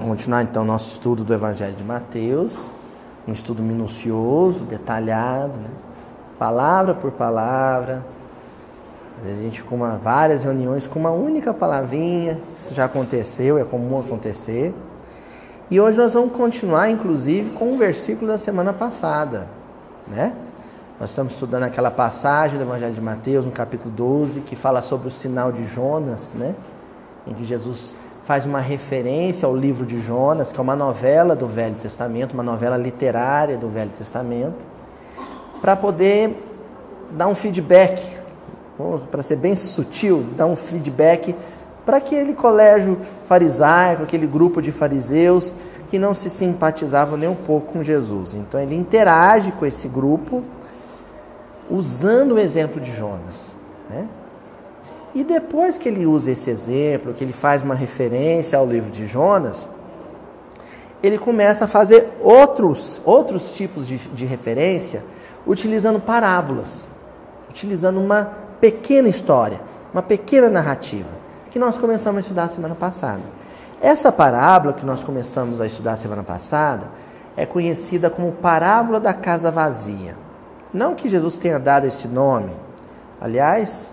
Vamos continuar então nosso estudo do Evangelho de Mateus, um estudo minucioso, detalhado, né? palavra por palavra. Às vezes a gente com uma, várias reuniões com uma única palavrinha, isso já aconteceu, é comum acontecer. E hoje nós vamos continuar, inclusive, com o versículo da semana passada, né? Nós estamos estudando aquela passagem do Evangelho de Mateus, no capítulo 12, que fala sobre o sinal de Jonas, né? em que Jesus faz uma referência ao livro de Jonas, que é uma novela do Velho Testamento, uma novela literária do Velho Testamento, para poder dar um feedback, para ser bem sutil, dar um feedback para aquele colégio farisaico, aquele grupo de fariseus que não se simpatizavam nem um pouco com Jesus. Então ele interage com esse grupo usando o exemplo de Jonas. Né? E depois que ele usa esse exemplo, que ele faz uma referência ao livro de Jonas, ele começa a fazer outros, outros tipos de, de referência utilizando parábolas, utilizando uma pequena história, uma pequena narrativa, que nós começamos a estudar semana passada. Essa parábola que nós começamos a estudar semana passada é conhecida como parábola da casa vazia. Não que Jesus tenha dado esse nome, aliás,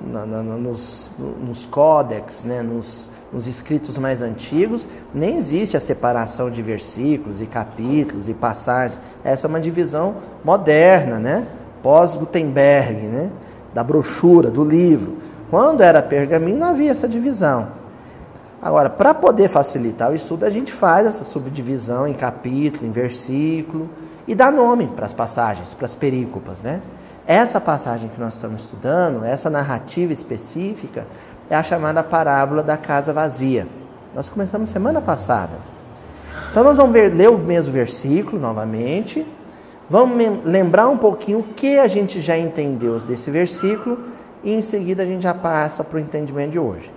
na, na, nos, nos códex, né, nos, nos escritos mais antigos, nem existe a separação de versículos e capítulos e passagens. Essa é uma divisão moderna, né? pós-Gutenberg, né? da brochura, do livro. Quando era pergaminho, não havia essa divisão. Agora, para poder facilitar o estudo, a gente faz essa subdivisão em capítulo, em versículo, e dá nome para as passagens, para as perícopas, né? Essa passagem que nós estamos estudando, essa narrativa específica, é a chamada parábola da casa vazia. Nós começamos semana passada. Então nós vamos ver, ler o mesmo versículo novamente. Vamos lembrar um pouquinho o que a gente já entendeu desse versículo e em seguida a gente já passa para o entendimento de hoje.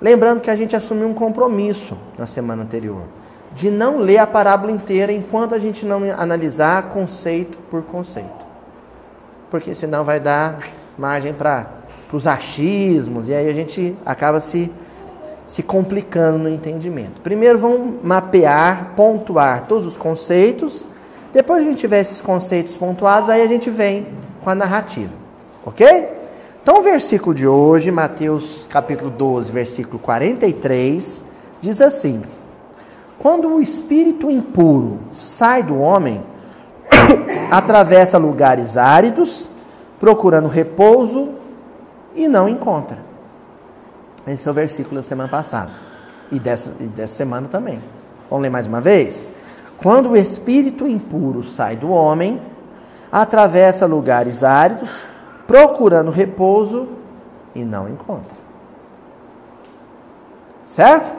Lembrando que a gente assumiu um compromisso na semana anterior de não ler a parábola inteira enquanto a gente não analisar conceito por conceito porque senão vai dar margem para os achismos, e aí a gente acaba se, se complicando no entendimento. Primeiro vamos mapear, pontuar todos os conceitos, depois que a gente tiver esses conceitos pontuados, aí a gente vem com a narrativa, ok? Então o versículo de hoje, Mateus capítulo 12, versículo 43, diz assim: Quando o espírito impuro sai do homem, atravessa lugares áridos, procurando repouso e não encontra. Esse é o versículo da semana passada e dessa, e dessa semana também. Vamos ler mais uma vez? Quando o espírito impuro sai do homem, atravessa lugares áridos, procurando repouso e não encontra. Certo?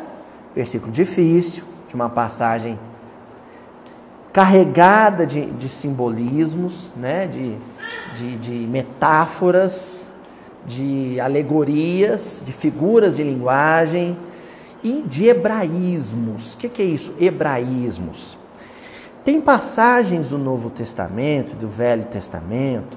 Versículo difícil, de uma passagem carregada de, de simbolismos, né? de, de, de metáforas, de alegorias, de figuras de linguagem e de hebraísmos. O que, que é isso? Hebraísmos. Tem passagens do Novo Testamento, do Velho Testamento,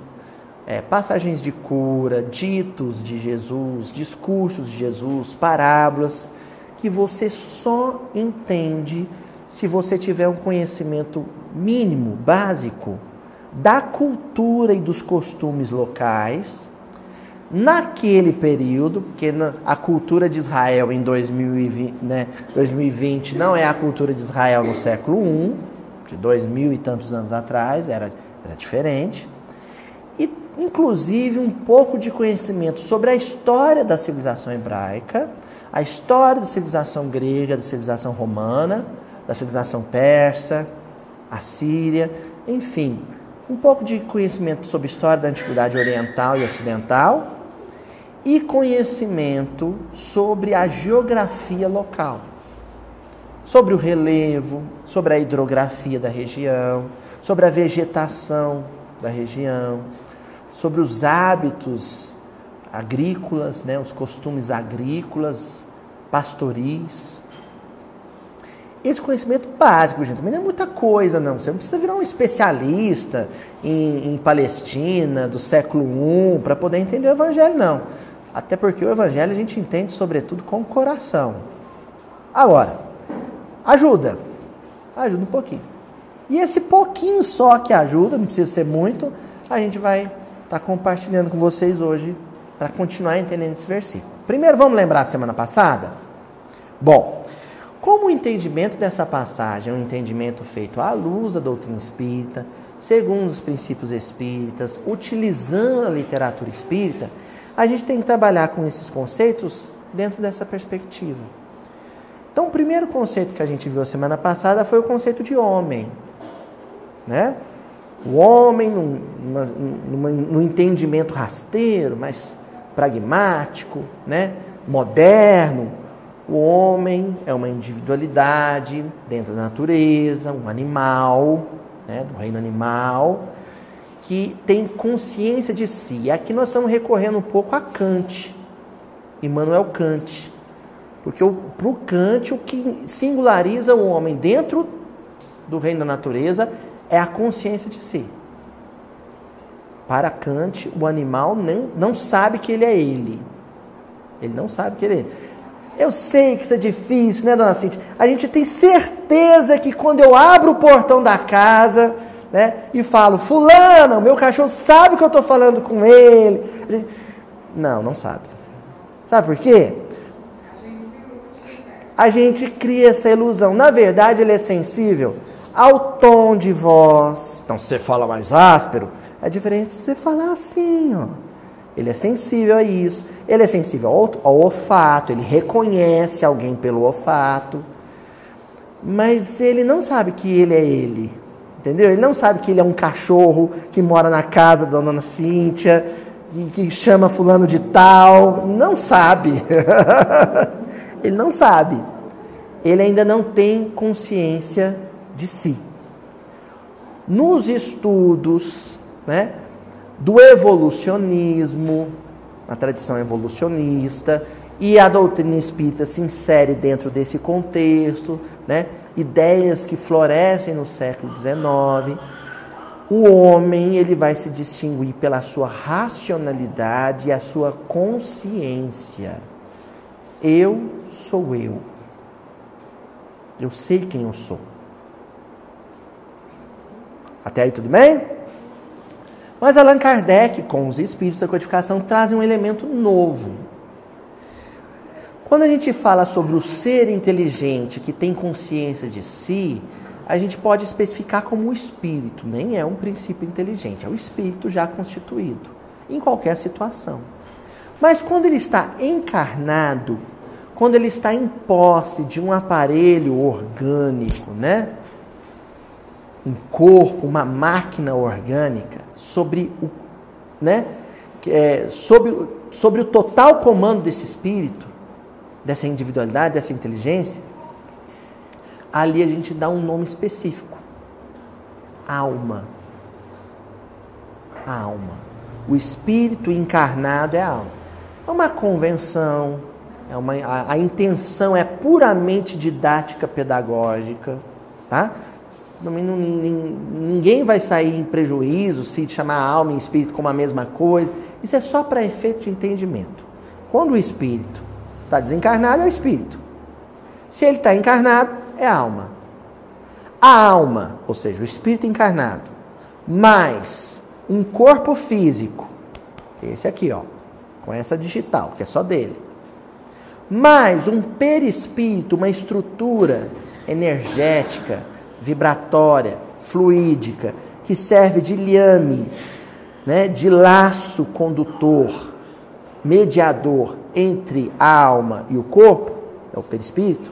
é, passagens de cura, ditos de Jesus, discursos de Jesus, parábolas, que você só entende se você tiver um conhecimento mínimo, básico, da cultura e dos costumes locais, naquele período, porque a cultura de Israel em 2020, né, 2020 não é a cultura de Israel no século I, de dois mil e tantos anos atrás, era, era diferente. E, inclusive, um pouco de conhecimento sobre a história da civilização hebraica, a história da civilização grega, da civilização romana, da civilização persa, assíria, enfim, um pouco de conhecimento sobre história da antiguidade oriental e ocidental e conhecimento sobre a geografia local, sobre o relevo, sobre a hidrografia da região, sobre a vegetação da região, sobre os hábitos agrícolas, né, os costumes agrícolas, pastoris. Esse conhecimento básico, gente, também não é muita coisa, não. Você não precisa virar um especialista em, em Palestina do século I para poder entender o Evangelho, não. Até porque o Evangelho a gente entende, sobretudo, com o coração. Agora, ajuda. Ajuda um pouquinho. E esse pouquinho só que ajuda, não precisa ser muito, a gente vai estar tá compartilhando com vocês hoje para continuar entendendo esse versículo. Primeiro, vamos lembrar a semana passada? Bom, como o entendimento dessa passagem é um entendimento feito à luz da doutrina espírita, segundo os princípios espíritas, utilizando a literatura espírita, a gente tem que trabalhar com esses conceitos dentro dessa perspectiva. Então, o primeiro conceito que a gente viu semana passada foi o conceito de homem. Né? O homem, num, numa, num entendimento rasteiro, mas pragmático, né? moderno. O homem é uma individualidade dentro da natureza, um animal, né? do reino animal, que tem consciência de si. E aqui nós estamos recorrendo um pouco a Kant, Immanuel Kant. Porque para o Kant, o que singulariza o homem dentro do reino da natureza é a consciência de si. Para Kant, o animal nem, não sabe que ele é ele. Ele não sabe que ele é ele. Eu sei que isso é difícil, né, dona Cintia? A gente tem certeza que quando eu abro o portão da casa, né, e falo, fulano, meu cachorro sabe que eu estou falando com ele. Gente... Não, não sabe. Sabe por quê? A gente cria essa ilusão. Na verdade, ele é sensível ao tom de voz. Então, se você fala mais áspero, é diferente se você falar assim, ó. Ele é sensível a isso. Ele é sensível ao, ao olfato, ele reconhece alguém pelo olfato. Mas ele não sabe que ele é ele. Entendeu? Ele não sabe que ele é um cachorro que mora na casa da dona Cíntia, que chama fulano de tal. Não sabe. ele não sabe. Ele ainda não tem consciência de si. Nos estudos né, do evolucionismo, a tradição evolucionista, e a doutrina espírita se insere dentro desse contexto, né, ideias que florescem no século XIX. O homem ele vai se distinguir pela sua racionalidade e a sua consciência. Eu sou eu. Eu sei quem eu sou. Até aí tudo bem? Mas Allan Kardec, com os espíritos da codificação, trazem um elemento novo. Quando a gente fala sobre o ser inteligente que tem consciência de si, a gente pode especificar como o espírito, nem é um princípio inteligente, é o espírito já constituído, em qualquer situação. Mas quando ele está encarnado, quando ele está em posse de um aparelho orgânico, né? um corpo, uma máquina orgânica, sobre o, né, é, sobre, sobre o total comando desse espírito, dessa individualidade, dessa inteligência, ali a gente dá um nome específico: alma. A alma. O espírito encarnado é a alma. É uma convenção, é uma, a, a intenção é puramente didática pedagógica, tá? Ninguém vai sair em prejuízo se chamar alma e espírito como a mesma coisa. Isso é só para efeito de entendimento. Quando o espírito está desencarnado, é o espírito. Se ele está encarnado, é a alma. A alma, ou seja, o espírito encarnado, mais um corpo físico, esse aqui, ó, com essa digital, que é só dele, mais um perispírito, uma estrutura energética, vibratória, fluídica, que serve de liame, né, de laço condutor, mediador entre a alma e o corpo, é o perispírito.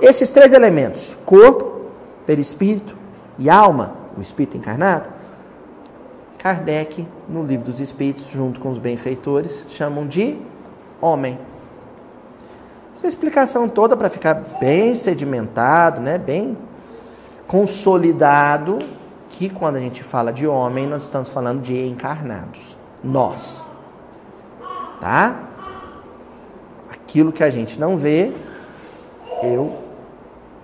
Esses três elementos, corpo, perispírito e alma, o espírito encarnado, Kardec, no livro dos Espíritos, junto com os benfeitores, chamam de homem. Essa explicação toda para ficar bem sedimentado, né, bem consolidado que quando a gente fala de homem, nós estamos falando de encarnados. Nós. Tá? Aquilo que a gente não vê, eu,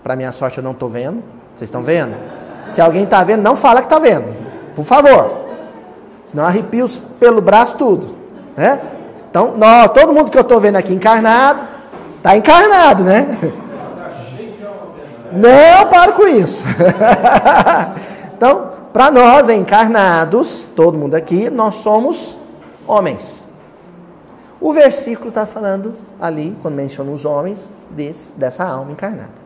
para minha sorte, eu não estou vendo. Vocês estão vendo? Se alguém está vendo, não fala que está vendo. Por favor. Senão arrepia os pelo braço tudo. Né? Então, nós, todo mundo que eu estou vendo aqui encarnado, está encarnado, né? Não paro com isso. então, para nós encarnados, todo mundo aqui, nós somos homens. O versículo está falando ali, quando menciona os homens, desse, dessa alma encarnada.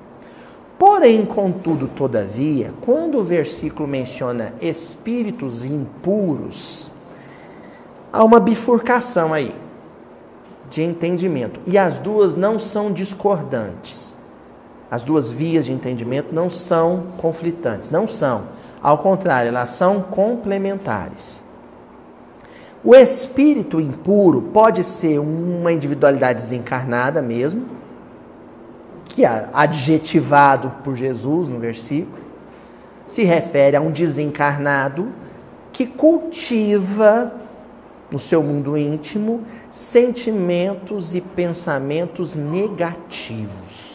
Porém, contudo, todavia, quando o versículo menciona espíritos impuros, há uma bifurcação aí de entendimento. E as duas não são discordantes. As duas vias de entendimento não são conflitantes, não são. Ao contrário, elas são complementares. O espírito impuro pode ser uma individualidade desencarnada mesmo, que é adjetivado por Jesus no versículo, se refere a um desencarnado que cultiva no seu mundo íntimo sentimentos e pensamentos negativos,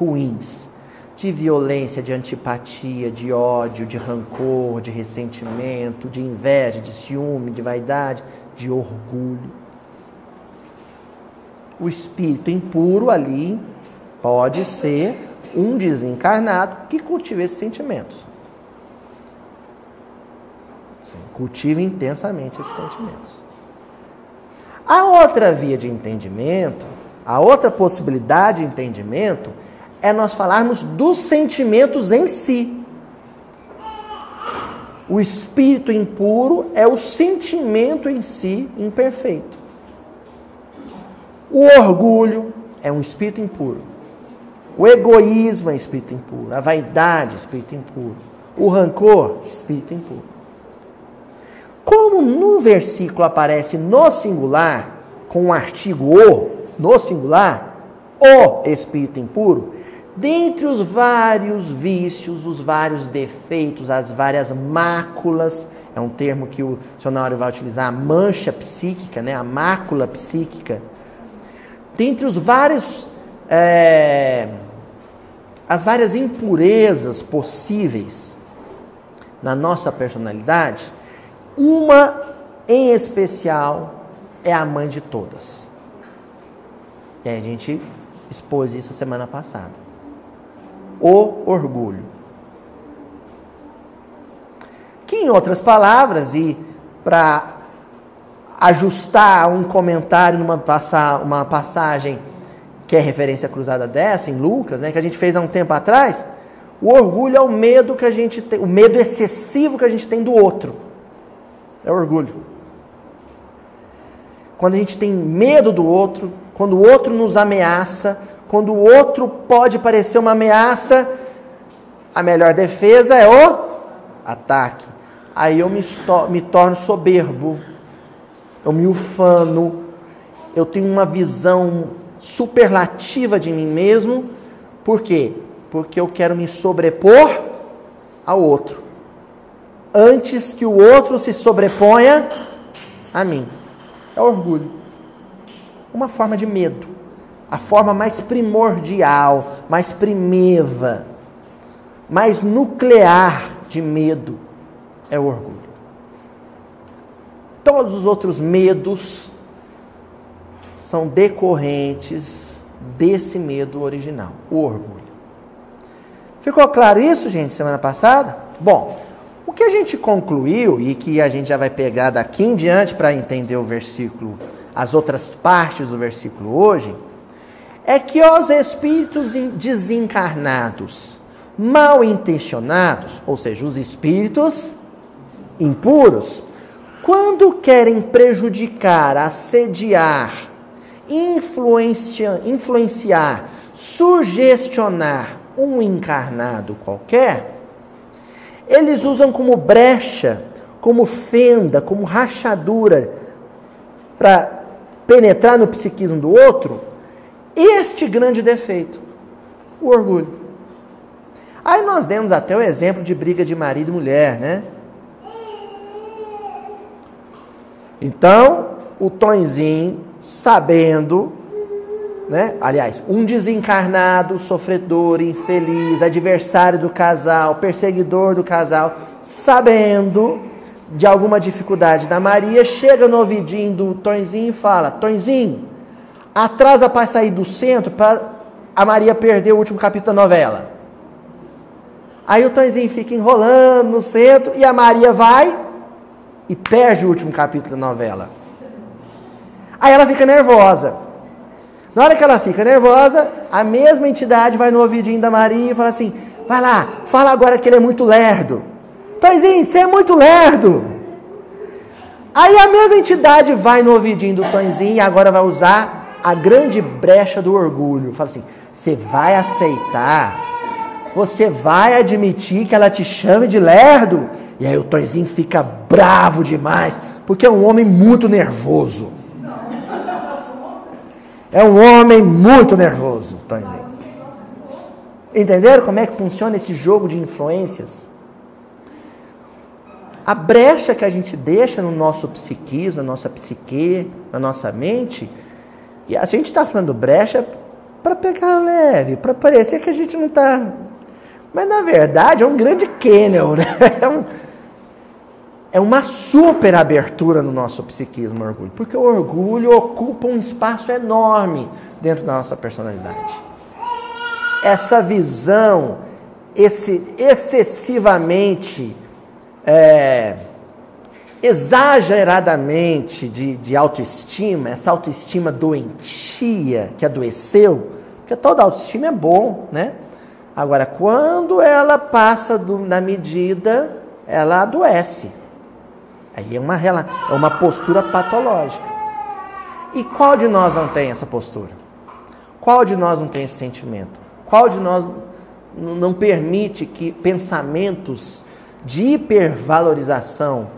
ruins, de violência, de antipatia, de ódio, de rancor, de ressentimento, de inveja, de ciúme, de vaidade, de orgulho. O espírito impuro ali pode ser um desencarnado que cultiva esses sentimentos. Sim, cultiva intensamente esses sentimentos. A outra via de entendimento, a outra possibilidade de entendimento é nós falarmos dos sentimentos em si. O espírito impuro é o sentimento em si imperfeito. O orgulho é um espírito impuro. O egoísmo é espírito impuro. A vaidade, espírito impuro. O rancor, espírito impuro. Como no versículo aparece no singular, com o artigo o, no singular, o espírito impuro, dentre os vários vícios, os vários defeitos, as várias máculas, é um termo que o dicionário vai utilizar, a mancha psíquica, né? a mácula psíquica. Dentre os vários, é, as várias impurezas possíveis na nossa personalidade, uma em especial é a mãe de todas. E a gente expôs isso semana passada o orgulho. Que, em outras palavras, e para ajustar um comentário numa passa, uma passagem que é referência cruzada dessa, em Lucas, né, que a gente fez há um tempo atrás, o orgulho é o medo que a gente tem, o medo excessivo que a gente tem do outro. É orgulho. Quando a gente tem medo do outro, quando o outro nos ameaça, quando o outro pode parecer uma ameaça, a melhor defesa é o ataque. Aí eu me, me torno soberbo, eu me ufano, eu tenho uma visão superlativa de mim mesmo. Por quê? Porque eu quero me sobrepor ao outro. Antes que o outro se sobreponha a mim. É orgulho. Uma forma de medo a forma mais primordial, mais primeva, mais nuclear de medo é o orgulho. Todos os outros medos são decorrentes desse medo original, o orgulho. Ficou claro isso, gente, semana passada? Bom, o que a gente concluiu e que a gente já vai pegar daqui em diante para entender o versículo, as outras partes do versículo hoje, é que os espíritos desencarnados, mal intencionados, ou seja, os espíritos impuros, quando querem prejudicar, assediar, influenciar, influenciar, sugestionar um encarnado qualquer, eles usam como brecha, como fenda, como rachadura para penetrar no psiquismo do outro este grande defeito, o orgulho. Aí nós demos até o exemplo de briga de marido e mulher, né? Então, o Tonzinho, sabendo, né? Aliás, um desencarnado, sofredor, infeliz, adversário do casal, perseguidor do casal, sabendo de alguma dificuldade da Maria, chega no ouvidinho do Tonzinho e fala: Tonzinho, atrasa para sair do centro para a Maria perder o último capítulo da novela. Aí o Tonzinho fica enrolando no centro e a Maria vai e perde o último capítulo da novela. Aí ela fica nervosa. Na hora que ela fica nervosa, a mesma entidade vai no ouvidinho da Maria e fala assim: vai lá, fala agora que ele é muito lerdo. Tonzinho, você é muito lerdo. Aí a mesma entidade vai no ouvidinho do Tonzinho e agora vai usar a grande brecha do orgulho. Fala assim: você vai aceitar você vai admitir que ela te chame de lerdo? E aí o Tonzinho fica bravo demais, porque é um homem muito nervoso. É um homem muito nervoso, Tonzinho. Entenderam como é que funciona esse jogo de influências? A brecha que a gente deixa no nosso psiquismo, na nossa psique, na nossa mente, e a gente está falando brecha para pegar leve, para parecer que a gente não está mas na verdade é um grande kennel, né? É, é uma super abertura no nosso psiquismo, orgulho. Porque o orgulho ocupa um espaço enorme dentro da nossa personalidade. Essa visão esse, excessivamente, é, exageradamente de, de autoestima, essa autoestima doentia que adoeceu, porque toda autoestima é bom, né? Agora, quando ela passa do, na medida, ela adoece. Aí é uma, é uma postura patológica. E qual de nós não tem essa postura? Qual de nós não tem esse sentimento? Qual de nós não permite que pensamentos de hipervalorização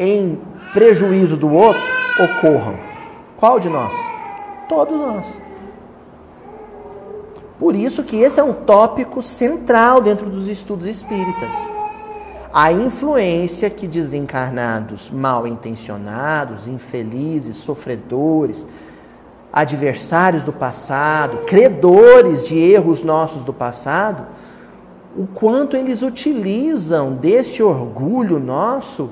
em prejuízo do outro ocorram? Qual de nós? Todos nós. Por isso que esse é um tópico central dentro dos estudos espíritas. A influência que desencarnados mal intencionados, infelizes, sofredores, adversários do passado, credores de erros nossos do passado, o quanto eles utilizam desse orgulho nosso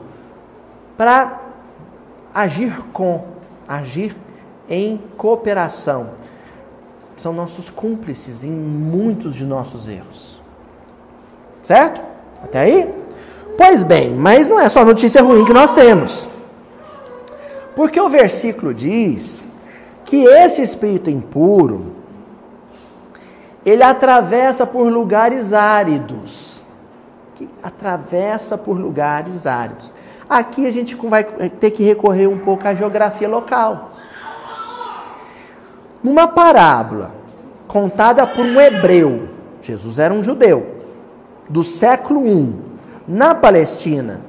para agir com, agir em cooperação são nossos cúmplices em muitos de nossos erros. Certo? Até aí? Pois bem, mas não é só notícia ruim que nós temos. Porque o versículo diz que esse espírito impuro ele atravessa por lugares áridos. Que atravessa por lugares áridos. Aqui a gente vai ter que recorrer um pouco à geografia local. Numa parábola contada por um hebreu, Jesus era um judeu, do século I, na Palestina,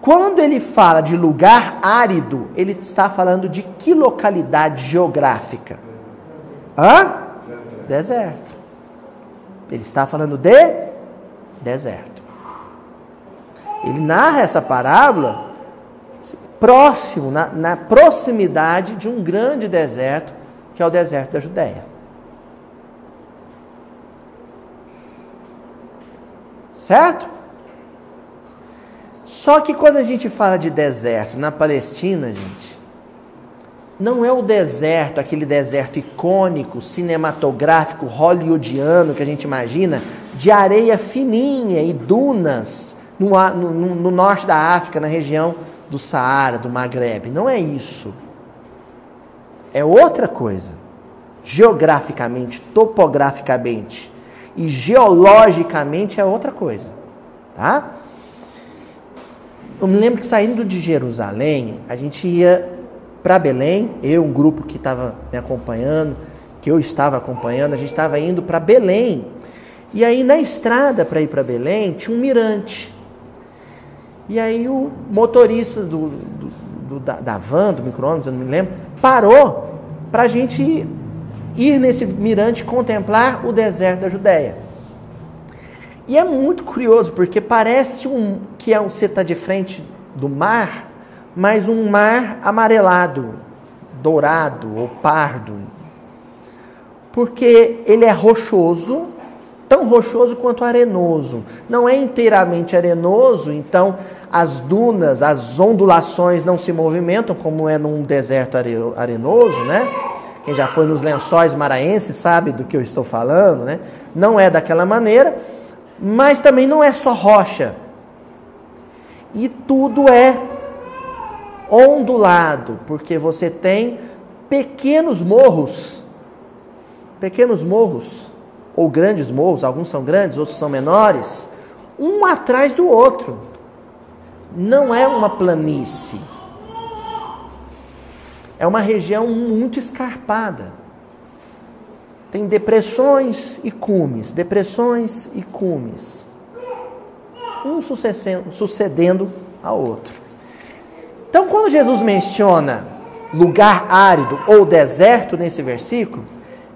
quando ele fala de lugar árido, ele está falando de que localidade geográfica? Hã? Deserto. Ele está falando de deserto. Ele narra essa parábola próximo, na, na proximidade de um grande deserto que é o deserto da Judéia. Certo? Só que quando a gente fala de deserto na Palestina, gente, não é o deserto, aquele deserto icônico, cinematográfico, hollywoodiano que a gente imagina, de areia fininha e dunas no, no, no norte da África, na região do Saara, do Maghreb. Não é isso é outra coisa. Geograficamente, topograficamente e geologicamente é outra coisa, tá? Eu me lembro que saindo de Jerusalém, a gente ia para Belém, eu, um grupo que estava me acompanhando, que eu estava acompanhando, a gente estava indo para Belém. E aí na estrada para ir para Belém tinha um mirante. E aí o motorista do, do, do da, da van, do micro-ônibus, eu não me lembro, parou para a gente ir nesse mirante contemplar o deserto da Judéia. E é muito curioso, porque parece um, que é um, você está de frente do mar, mas um mar amarelado, dourado ou pardo. Porque ele é rochoso, tão rochoso quanto arenoso. Não é inteiramente arenoso, então as dunas, as ondulações não se movimentam como é num deserto arenoso, né? Quem já foi nos lençóis maranhenses sabe do que eu estou falando, né? Não é daquela maneira, mas também não é só rocha. E tudo é ondulado, porque você tem pequenos morros, pequenos morros, ou grandes morros, alguns são grandes, outros são menores, um atrás do outro. Não é uma planície. É uma região muito escarpada. Tem depressões e cumes, depressões e cumes. Um sucedendo, ao outro. Então, quando Jesus menciona lugar árido ou deserto nesse versículo,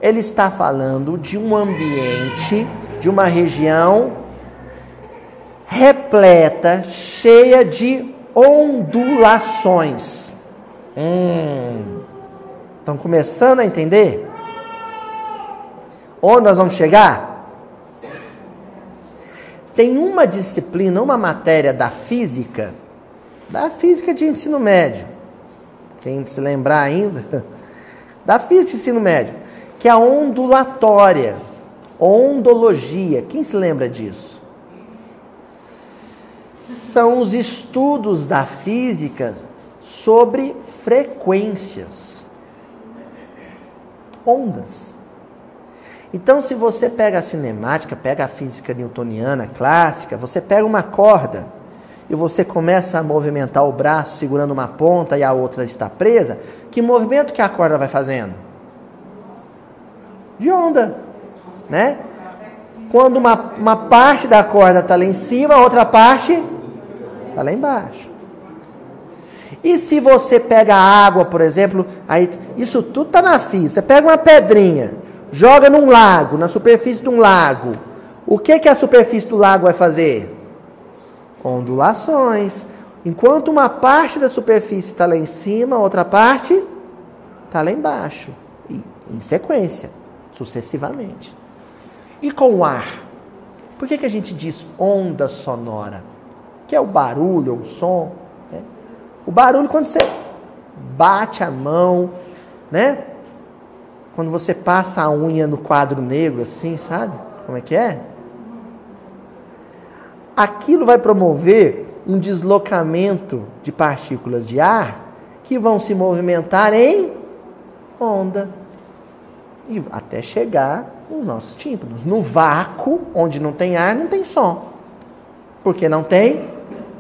ele está falando de um ambiente, de uma região repleta, cheia de ondulações. Hum, estão começando a entender? Onde nós vamos chegar? Tem uma disciplina, uma matéria da física, da física de ensino médio, quem se lembrar ainda, da física de ensino médio, que é a ondulatória, ondologia. Quem se lembra disso? São os estudos da física sobre frequências, ondas. Então, se você pega a cinemática, pega a física newtoniana clássica, você pega uma corda e você começa a movimentar o braço segurando uma ponta e a outra está presa, que movimento que a corda vai fazendo? De onda, né? Quando uma, uma parte da corda está lá em cima, a outra parte está lá embaixo. E se você pega água, por exemplo, aí isso tudo está na física. Você pega uma pedrinha, joga num lago, na superfície de um lago. O que, que a superfície do lago vai fazer? Ondulações. Enquanto uma parte da superfície está lá em cima, a outra parte está lá embaixo. E, em sequência, sucessivamente. E com o ar? Por que, que a gente diz onda sonora? Que é o barulho, o som. Né? O barulho quando você bate a mão, né? Quando você passa a unha no quadro negro, assim, sabe? Como é que é? Aquilo vai promover um deslocamento de partículas de ar que vão se movimentar em onda e até chegar nos nossos tímpanos. No vácuo, onde não tem ar, não tem som, porque não tem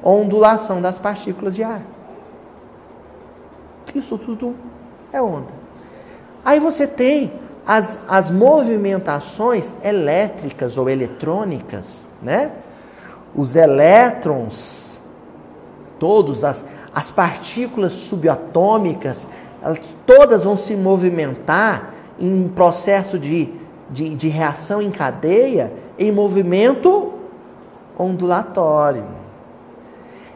ondulação das partículas de ar. Isso tudo é onda. Aí você tem as, as movimentações elétricas ou eletrônicas, né? Os elétrons, todas as, as partículas subatômicas, elas todas vão se movimentar em um processo de, de, de reação em cadeia em movimento ondulatório.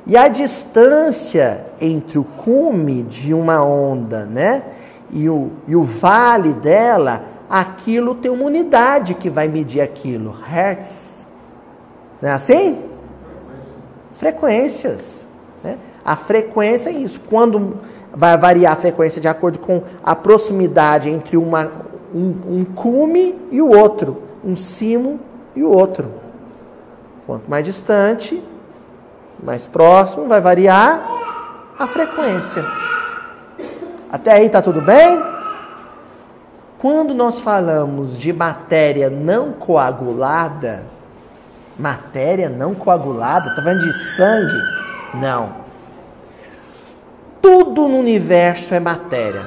E a distância entre o cume de uma onda, né? e o, e o vale dela, aquilo tem uma unidade que vai medir aquilo, hertz. Não é assim? Frequências. Né? A frequência é isso. Quando vai variar a frequência de acordo com a proximidade entre uma, um, um cume e o outro, um cimo e o outro. Quanto mais distante, mais próximo, vai variar a frequência. Até aí está tudo bem? Quando nós falamos de matéria não coagulada, matéria não coagulada, está falando de sangue? Não. Tudo no universo é matéria.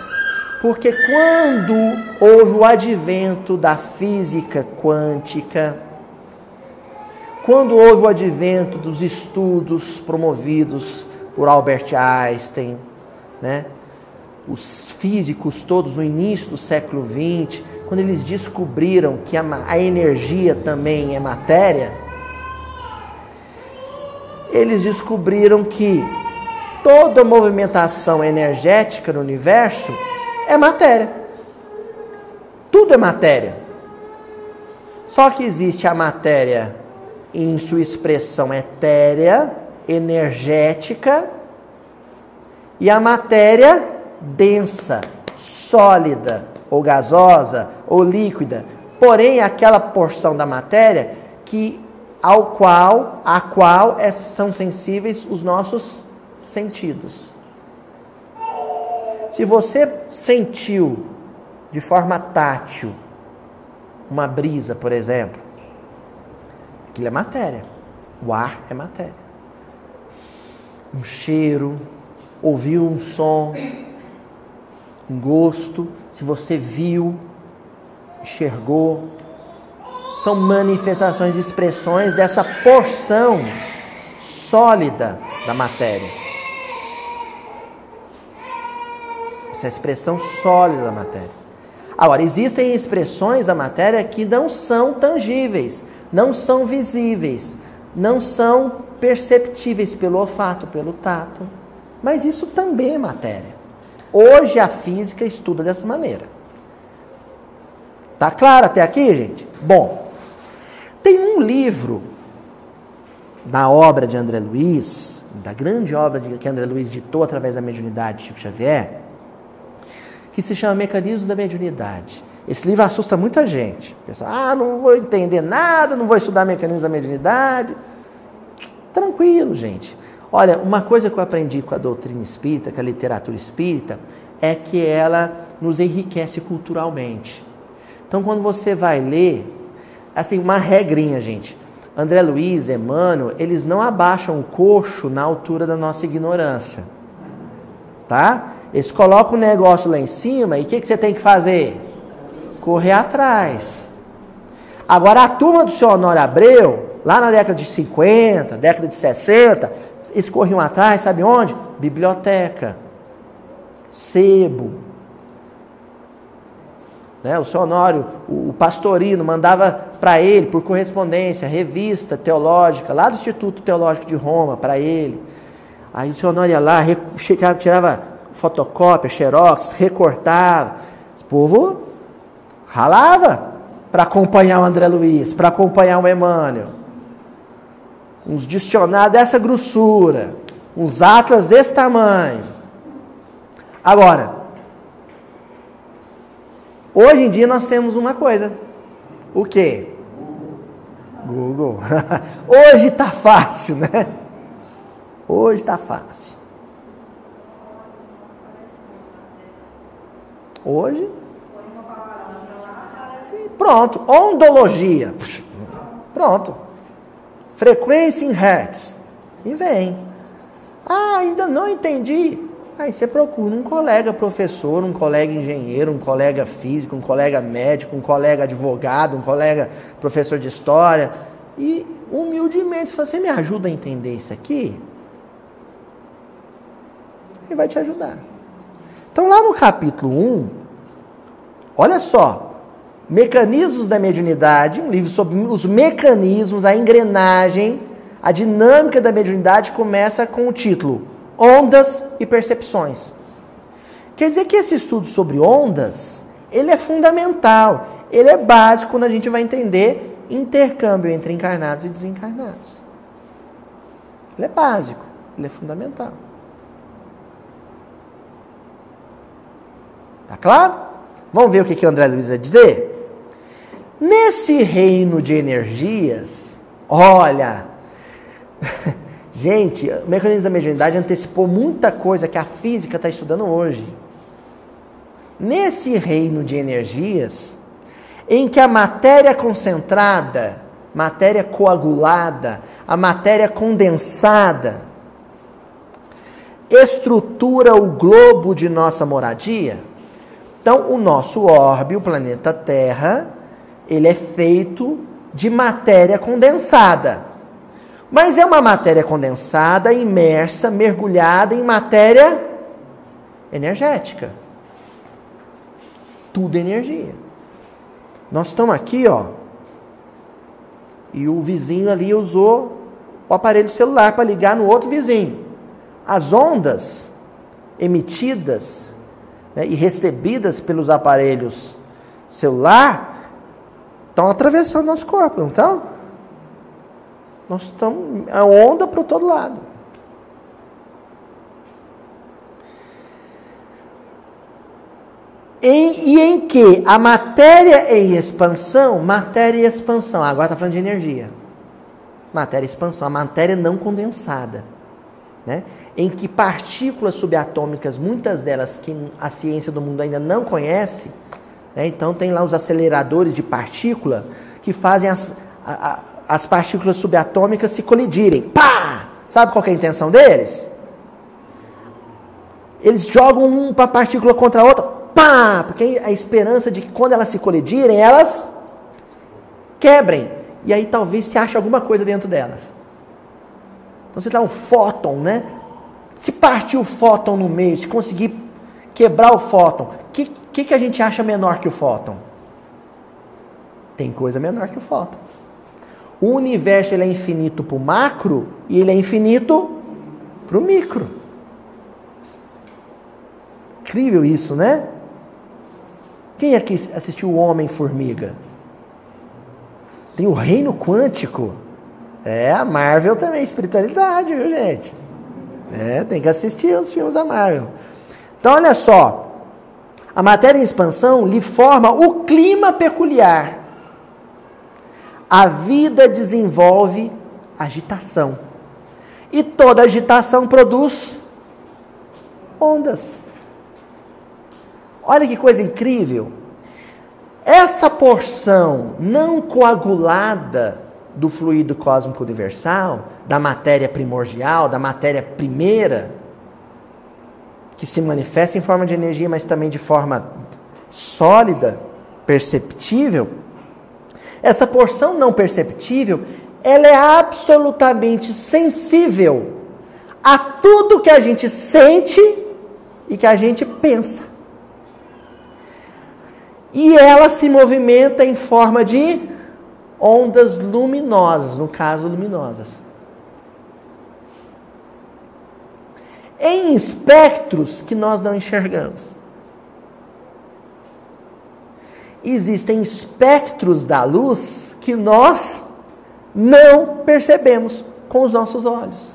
Porque quando houve o advento da física quântica, quando houve o advento dos estudos promovidos por Albert Einstein, né? os físicos todos no início do século XX, quando eles descobriram que a, a energia também é matéria, eles descobriram que toda movimentação energética no universo é matéria. Tudo é matéria. Só que existe a matéria em sua expressão etérea, energética, e a matéria densa, sólida, ou gasosa, ou líquida. Porém, aquela porção da matéria que ao qual, a qual é, são sensíveis os nossos sentidos. Se você sentiu de forma tátil uma brisa, por exemplo, aquilo é matéria. O ar é matéria. Um cheiro, ouviu um som, um gosto, se você viu, enxergou, são manifestações, expressões dessa porção sólida da matéria. Essa expressão sólida da matéria. Agora, existem expressões da matéria que não são tangíveis, não são visíveis, não são perceptíveis pelo olfato, pelo tato. Mas isso também é matéria. Hoje a física estuda dessa maneira. Tá claro até aqui, gente? Bom, tem um livro da obra de André Luiz, da grande obra que André Luiz ditou através da mediunidade de Chico Xavier, que se chama Mecanismos da Mediunidade. Esse livro assusta muita gente. Pensa, ah, não vou entender nada, não vou estudar mecanismos da mediunidade. Tranquilo, gente. Olha, uma coisa que eu aprendi com a doutrina espírita, com a literatura espírita, é que ela nos enriquece culturalmente. Então, quando você vai ler, assim, uma regrinha, gente. André Luiz, Emmanuel, eles não abaixam o coxo na altura da nossa ignorância. Tá? Eles colocam o negócio lá em cima e o que, que você tem que fazer? Correr atrás. Agora, a turma do seu Honório Abreu, lá na década de 50, década de 60, eles corriam atrás, sabe onde? Biblioteca, sebo. Né? O seu Honório, o pastorino, mandava para ele, por correspondência, revista teológica, lá do Instituto Teológico de Roma, para ele. Aí o seu Honório ia lá, tirava fotocópia, xerox, recortava. Esse povo ralava para acompanhar o André Luiz, para acompanhar o Emmanuel. Uns dicionários dessa grossura, uns atlas desse tamanho. Agora, hoje em dia nós temos uma coisa. O quê? Google. Hoje está fácil, né? Hoje está fácil. Hoje. Pronto. Ondologia. Pronto. Frequência em hertz. E vem. Ah, ainda não entendi. Aí você procura um colega professor, um colega engenheiro, um colega físico, um colega médico, um colega advogado, um colega professor de história. E humildemente você fala, você me ajuda a entender isso aqui? Ele vai te ajudar. Então, lá no capítulo 1, olha só, Mecanismos da Mediunidade, um livro sobre os mecanismos, a engrenagem, a dinâmica da mediunidade, começa com o título Ondas e Percepções. Quer dizer que esse estudo sobre ondas, ele é fundamental, ele é básico quando a gente vai entender intercâmbio entre encarnados e desencarnados. Ele é básico, ele é fundamental. Tá claro? Vamos ver o que, que o André Luiz vai dizer? Nesse reino de energias, olha, gente, o mecanismo da mediunidade antecipou muita coisa que a física está estudando hoje. Nesse reino de energias, em que a matéria concentrada, matéria coagulada, a matéria condensada, estrutura o globo de nossa moradia, então, o nosso orbe, o planeta Terra, ele é feito de matéria condensada. Mas é uma matéria condensada, imersa, mergulhada em matéria energética. Tudo energia. Nós estamos aqui, ó. E o vizinho ali usou o aparelho celular para ligar no outro vizinho. As ondas emitidas né, e recebidas pelos aparelhos celular estão atravessando nosso corpo, não estão? Nós estamos a onda para todo lado. Em, e em que a matéria em expansão, matéria e expansão, agora está falando de energia. Matéria expansão, a matéria não condensada, né? Em que partículas subatômicas, muitas delas que a ciência do mundo ainda não conhece, né? então tem lá os aceleradores de partícula que fazem as, a, a, as partículas subatômicas se colidirem. Pá! Sabe qual é a intenção deles? Eles jogam uma partícula contra a outra, pá! Porque a esperança de que quando elas se colidirem, elas quebrem. E aí talvez se ache alguma coisa dentro delas. Então você dá um fóton, né? Se partir o fóton no meio, se conseguir quebrar o fóton, o que, que, que a gente acha menor que o fóton? Tem coisa menor que o fóton. O universo ele é infinito para o macro e ele é infinito para o micro. Incrível isso, né? Quem aqui assistiu o Homem-Formiga? Tem o Reino Quântico. É, a Marvel também, espiritualidade, viu, gente? É, tem que assistir os filmes da Marvel. Então, olha só. A matéria em expansão lhe forma o clima peculiar. A vida desenvolve agitação. E toda agitação produz ondas. Olha que coisa incrível. Essa porção não coagulada do fluido cósmico universal, da matéria primordial, da matéria primeira, que se manifesta em forma de energia, mas também de forma sólida, perceptível, essa porção não perceptível, ela é absolutamente sensível a tudo que a gente sente e que a gente pensa. E ela se movimenta em forma de ondas luminosas, no caso luminosas. Em espectros que nós não enxergamos. Existem espectros da luz que nós não percebemos com os nossos olhos.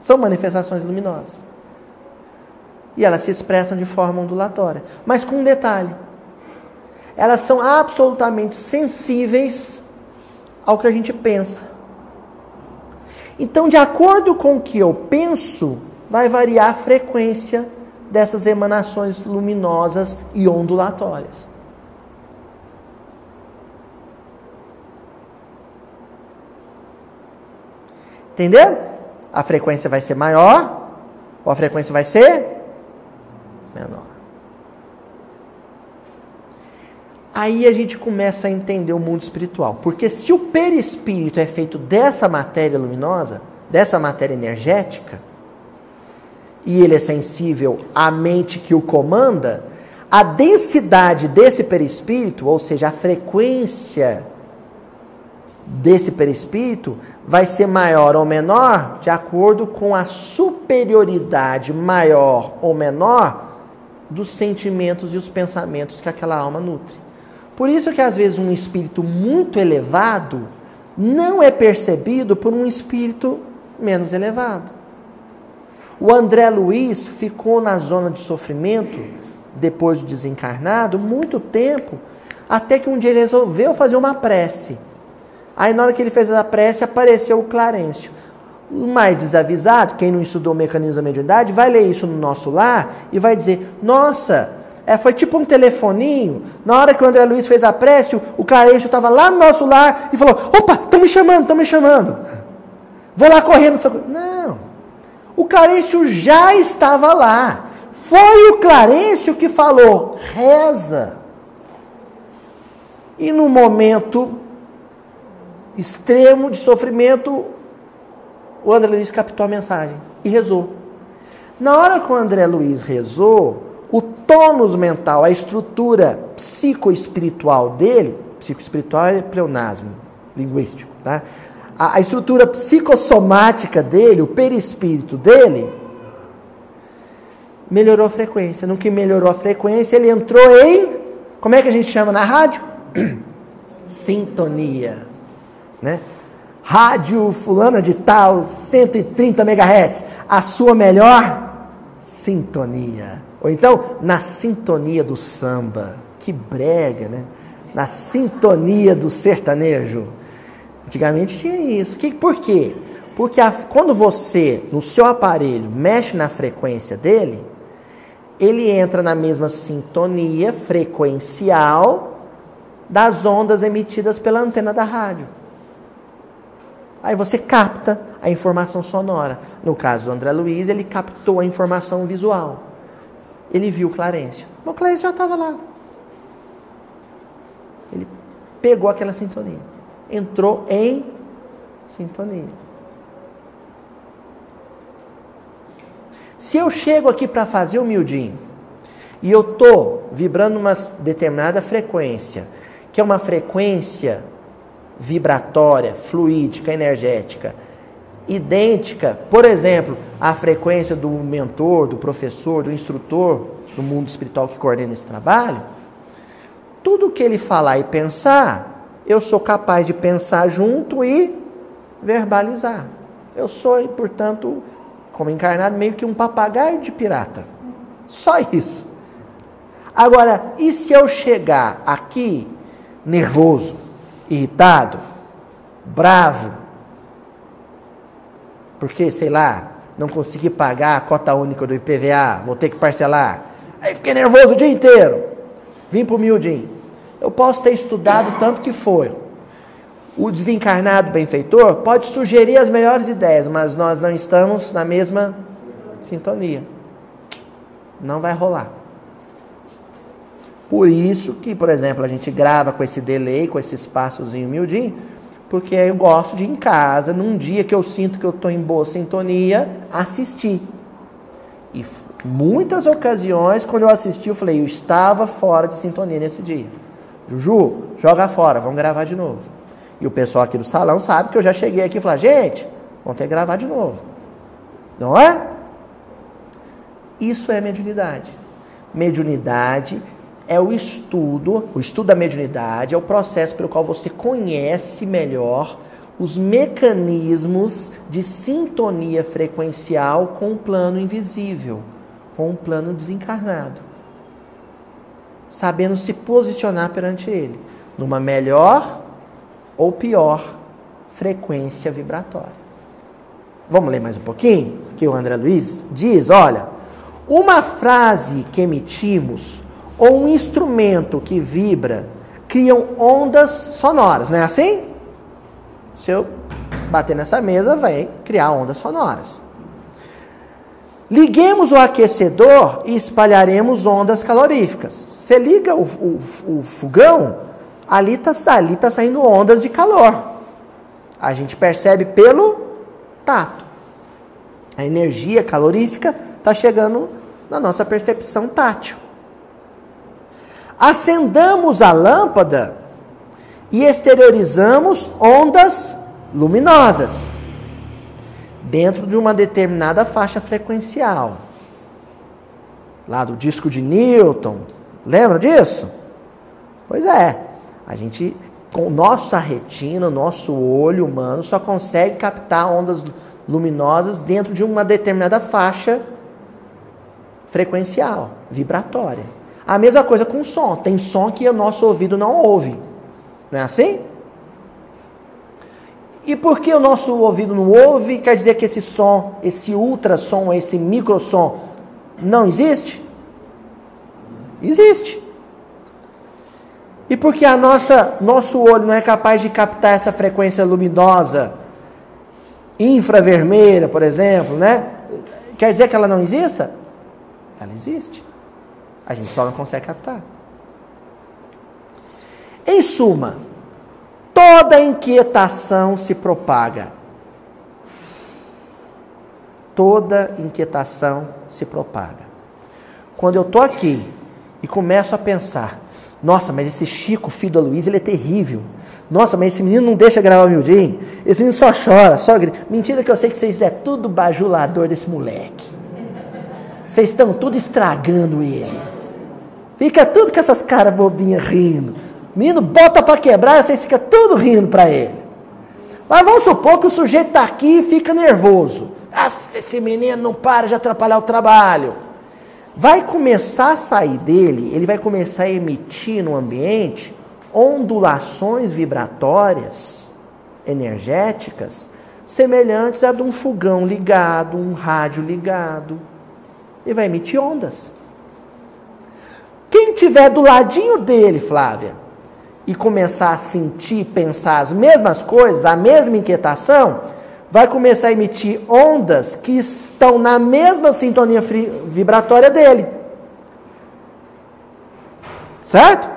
São manifestações luminosas. E elas se expressam de forma ondulatória. Mas com um detalhe: elas são absolutamente sensíveis ao que a gente pensa. Então, de acordo com o que eu penso, vai variar a frequência dessas emanações luminosas e ondulatórias. Entendeu? A frequência vai ser maior ou a frequência vai ser menor. Aí a gente começa a entender o mundo espiritual. Porque se o perispírito é feito dessa matéria luminosa, dessa matéria energética, e ele é sensível à mente que o comanda, a densidade desse perispírito, ou seja, a frequência desse perispírito, vai ser maior ou menor de acordo com a superioridade maior ou menor dos sentimentos e os pensamentos que aquela alma nutre. Por isso que às vezes um espírito muito elevado não é percebido por um espírito menos elevado. O André Luiz ficou na zona de sofrimento, depois de desencarnado, muito tempo, até que um dia ele resolveu fazer uma prece. Aí, na hora que ele fez a prece, apareceu o Clarencio. O mais desavisado, quem não estudou o mecanismo da mediunidade, vai ler isso no nosso lar e vai dizer: Nossa, é, foi tipo um telefoninho. Na hora que o André Luiz fez a prece, o Carejo estava lá no nosso lar e falou: opa, estão me chamando, estão me chamando. Vou lá correndo. Não. O Clarencio já estava lá. Foi o Clarencio que falou: reza. E no momento extremo de sofrimento, o André Luiz captou a mensagem e rezou. Na hora que o André Luiz rezou, o tônus mental, a estrutura psicoespiritual dele, psicoespiritual é pleonasmo linguístico, tá? A, a estrutura psicossomática dele, o perispírito dele, melhorou a frequência. No que melhorou a frequência, ele entrou em, como é que a gente chama na rádio? Sintonia, né? Rádio fulana de tal, 130 MHz, a sua melhor sintonia. Ou então, na sintonia do samba. Que brega, né? Na sintonia do sertanejo. Antigamente tinha isso. Que, por quê? Porque a, quando você, no seu aparelho, mexe na frequência dele, ele entra na mesma sintonia frequencial das ondas emitidas pela antena da rádio. Aí você capta a informação sonora. No caso do André Luiz, ele captou a informação visual. Ele viu Clarêncio. O Clarêncio já estava lá. Ele pegou aquela sintonia. Entrou em sintonia. Se eu chego aqui para fazer humildinho e eu tô vibrando uma determinada frequência, que é uma frequência vibratória, fluídica, energética, idêntica, por exemplo, à frequência do mentor, do professor, do instrutor do mundo espiritual que coordena esse trabalho, tudo que ele falar e pensar, eu sou capaz de pensar junto e verbalizar. Eu sou, portanto, como encarnado, meio que um papagaio de pirata. Só isso. Agora, e se eu chegar aqui nervoso, irritado, bravo, porque, sei lá, não consegui pagar a cota única do IPVA, vou ter que parcelar. Aí fiquei nervoso o dia inteiro. Vim para o miudinho. Eu posso ter estudado tanto que for. O desencarnado benfeitor pode sugerir as melhores ideias, mas nós não estamos na mesma sintonia. Não vai rolar. Por isso que, por exemplo, a gente grava com esse delay, com esse espaçozinho miudinho, porque eu gosto de ir em casa, num dia que eu sinto que eu estou em boa sintonia, assistir. E muitas ocasiões, quando eu assisti, eu falei, eu estava fora de sintonia nesse dia. Juju, joga fora, vamos gravar de novo. E o pessoal aqui do salão sabe que eu já cheguei aqui e falei, gente, vamos ter que gravar de novo. Não é? Isso é mediunidade. Mediunidade é o estudo, o estudo da mediunidade é o processo pelo qual você conhece melhor os mecanismos de sintonia frequencial com o plano invisível, com o plano desencarnado. Sabendo se posicionar perante ele, numa melhor ou pior frequência vibratória. Vamos ler mais um pouquinho? Que o André Luiz diz: olha, uma frase que emitimos ou um instrumento que vibra criam ondas sonoras, não é assim? Se eu bater nessa mesa, vai criar ondas sonoras. Liguemos o aquecedor e espalharemos ondas caloríficas. Você liga o, o, o fogão, ali está ali tá saindo ondas de calor. A gente percebe pelo tato. A energia calorífica está chegando na nossa percepção tátil acendamos a lâmpada e exteriorizamos ondas luminosas dentro de uma determinada faixa frequencial. Lá do disco de Newton, lembra disso? Pois é, a gente com nossa retina, nosso olho humano só consegue captar ondas luminosas dentro de uma determinada faixa frequencial, vibratória. A mesma coisa com som. Tem som que o nosso ouvido não ouve. Não é assim? E porque o nosso ouvido não ouve, quer dizer que esse som, esse ultrassom, esse microsom não existe? Existe. E porque a nossa, nosso olho não é capaz de captar essa frequência luminosa infravermelha, por exemplo, né? Quer dizer que ela não exista? Ela existe. A gente só não consegue captar. Em suma, toda inquietação se propaga. Toda inquietação se propaga. Quando eu estou aqui e começo a pensar, nossa, mas esse Chico, filho da Luiz, ele é terrível. Nossa, mas esse menino não deixa gravar miudinho. Esse menino só chora, só grita. Mentira que eu sei que vocês é tudo bajulador desse moleque. Vocês estão tudo estragando ele. Fica tudo com essas caras bobinhas rindo. Menino bota para quebrar, vocês ficam tudo rindo para ele. Mas vamos supor que o sujeito está aqui e fica nervoso. Ah, esse menino não para de atrapalhar o trabalho. Vai começar a sair dele, ele vai começar a emitir no ambiente ondulações vibratórias energéticas semelhantes a de um fogão ligado, um rádio ligado. E vai emitir ondas. Quem tiver do ladinho dele, Flávia, e começar a sentir, pensar as mesmas coisas, a mesma inquietação, vai começar a emitir ondas que estão na mesma sintonia vibratória dele. Certo?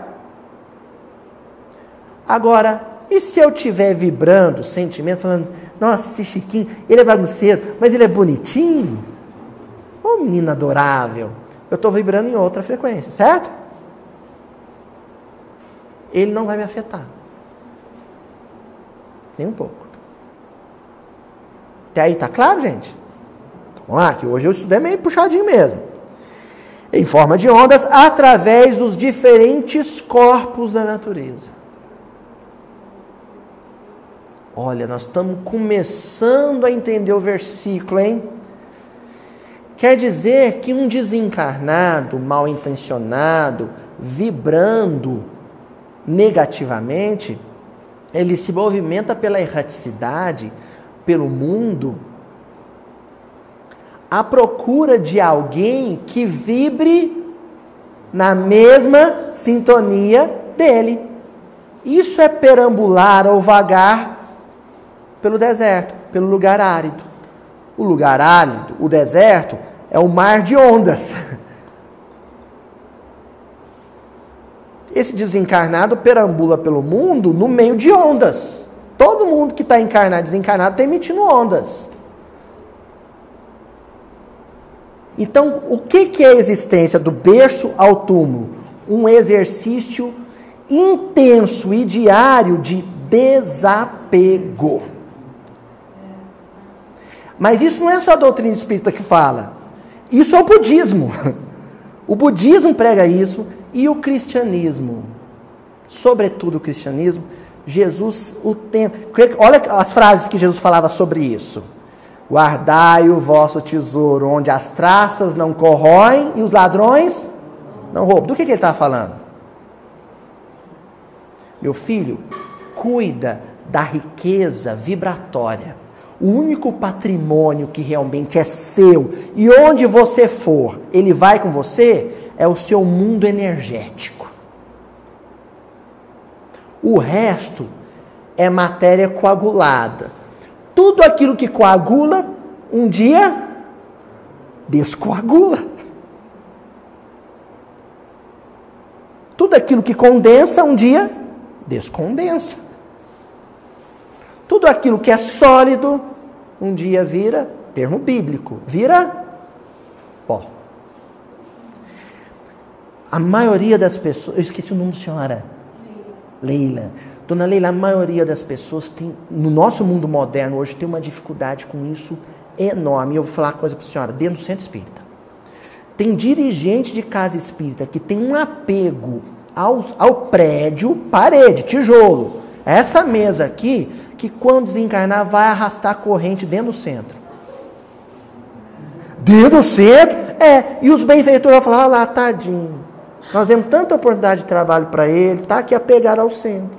Agora, e se eu estiver vibrando, sentimento, falando, nossa, esse Chiquinho, ele é bagunceiro, mas ele é bonitinho? Ô oh, menino adorável. Eu estou vibrando em outra frequência, certo? Ele não vai me afetar. Nem um pouco. Até aí, tá claro, gente? Vamos lá, que hoje eu estudei meio puxadinho mesmo. Em forma de ondas, através dos diferentes corpos da natureza. Olha, nós estamos começando a entender o versículo, hein? Quer dizer que um desencarnado, mal intencionado, vibrando negativamente, ele se movimenta pela erraticidade, pelo mundo, à procura de alguém que vibre na mesma sintonia dele. Isso é perambular ou vagar pelo deserto, pelo lugar árido. O lugar árido, o deserto, é o mar de ondas. Esse desencarnado perambula pelo mundo no meio de ondas. Todo mundo que está encarnado, desencarnado, está emitindo ondas. Então, o que, que é a existência do berço ao túmulo? Um exercício intenso e diário de desapego. Mas isso não é só a doutrina espírita que fala. Isso é o budismo. O budismo prega isso e o cristianismo. Sobretudo o cristianismo. Jesus, o tempo. Olha as frases que Jesus falava sobre isso. Guardai o vosso tesouro, onde as traças não corroem e os ladrões não roubam. Do que, que ele está falando? Meu filho, cuida da riqueza vibratória o único patrimônio que realmente é seu e onde você for, ele vai com você, é o seu mundo energético. O resto é matéria coagulada. Tudo aquilo que coagula, um dia descoagula. Tudo aquilo que condensa, um dia descondensa. Tudo aquilo que é sólido, um dia vira, termo bíblico, vira pó. A maioria das pessoas, eu esqueci o nome da senhora. Leila. Dona Leila, a maioria das pessoas tem, no nosso mundo moderno hoje, tem uma dificuldade com isso enorme. Eu vou falar uma coisa para a senhora, dentro do centro espírita. Tem dirigente de casa espírita que tem um apego ao, ao prédio, parede, tijolo. Essa mesa aqui que quando desencarnar vai arrastar a corrente dentro do centro. Dentro do centro? É. E os benfeitores vão falar, olha lá, tadinho. Nós demos tanta oportunidade de trabalho para ele, tá aqui apegado ao centro.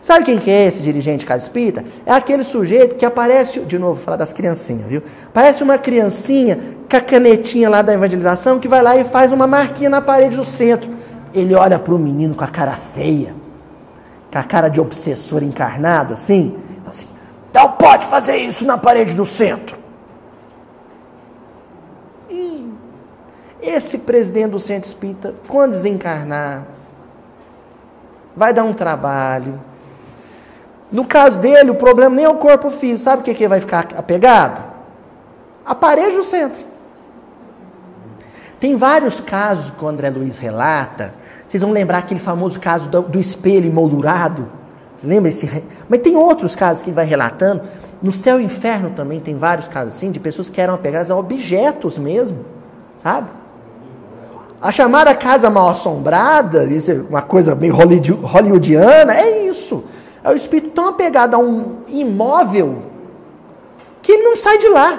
Sabe quem que é esse dirigente de casa espírita? É aquele sujeito que aparece, de novo, falar das criancinhas, viu? Parece uma criancinha com a canetinha lá da evangelização que vai lá e faz uma marquinha na parede do centro. Ele olha para o menino com a cara feia com a cara de obsessor encarnado, assim, assim, não pode fazer isso na parede do centro. E esse presidente do centro espírita, quando desencarnar, vai dar um trabalho. No caso dele, o problema nem é o corpo físico. Sabe o que, que vai ficar apegado? A parede do centro. Tem vários casos que o André Luiz relata vocês vão lembrar aquele famoso caso do, do espelho emoldurado. Você lembra esse? Mas tem outros casos que ele vai relatando. No céu e inferno também tem vários casos assim, de pessoas que eram apegadas a objetos mesmo, sabe? A chamada casa mal assombrada, isso é uma coisa meio hollywoodiana, é isso. É o espírito tão apegado a um imóvel que ele não sai de lá.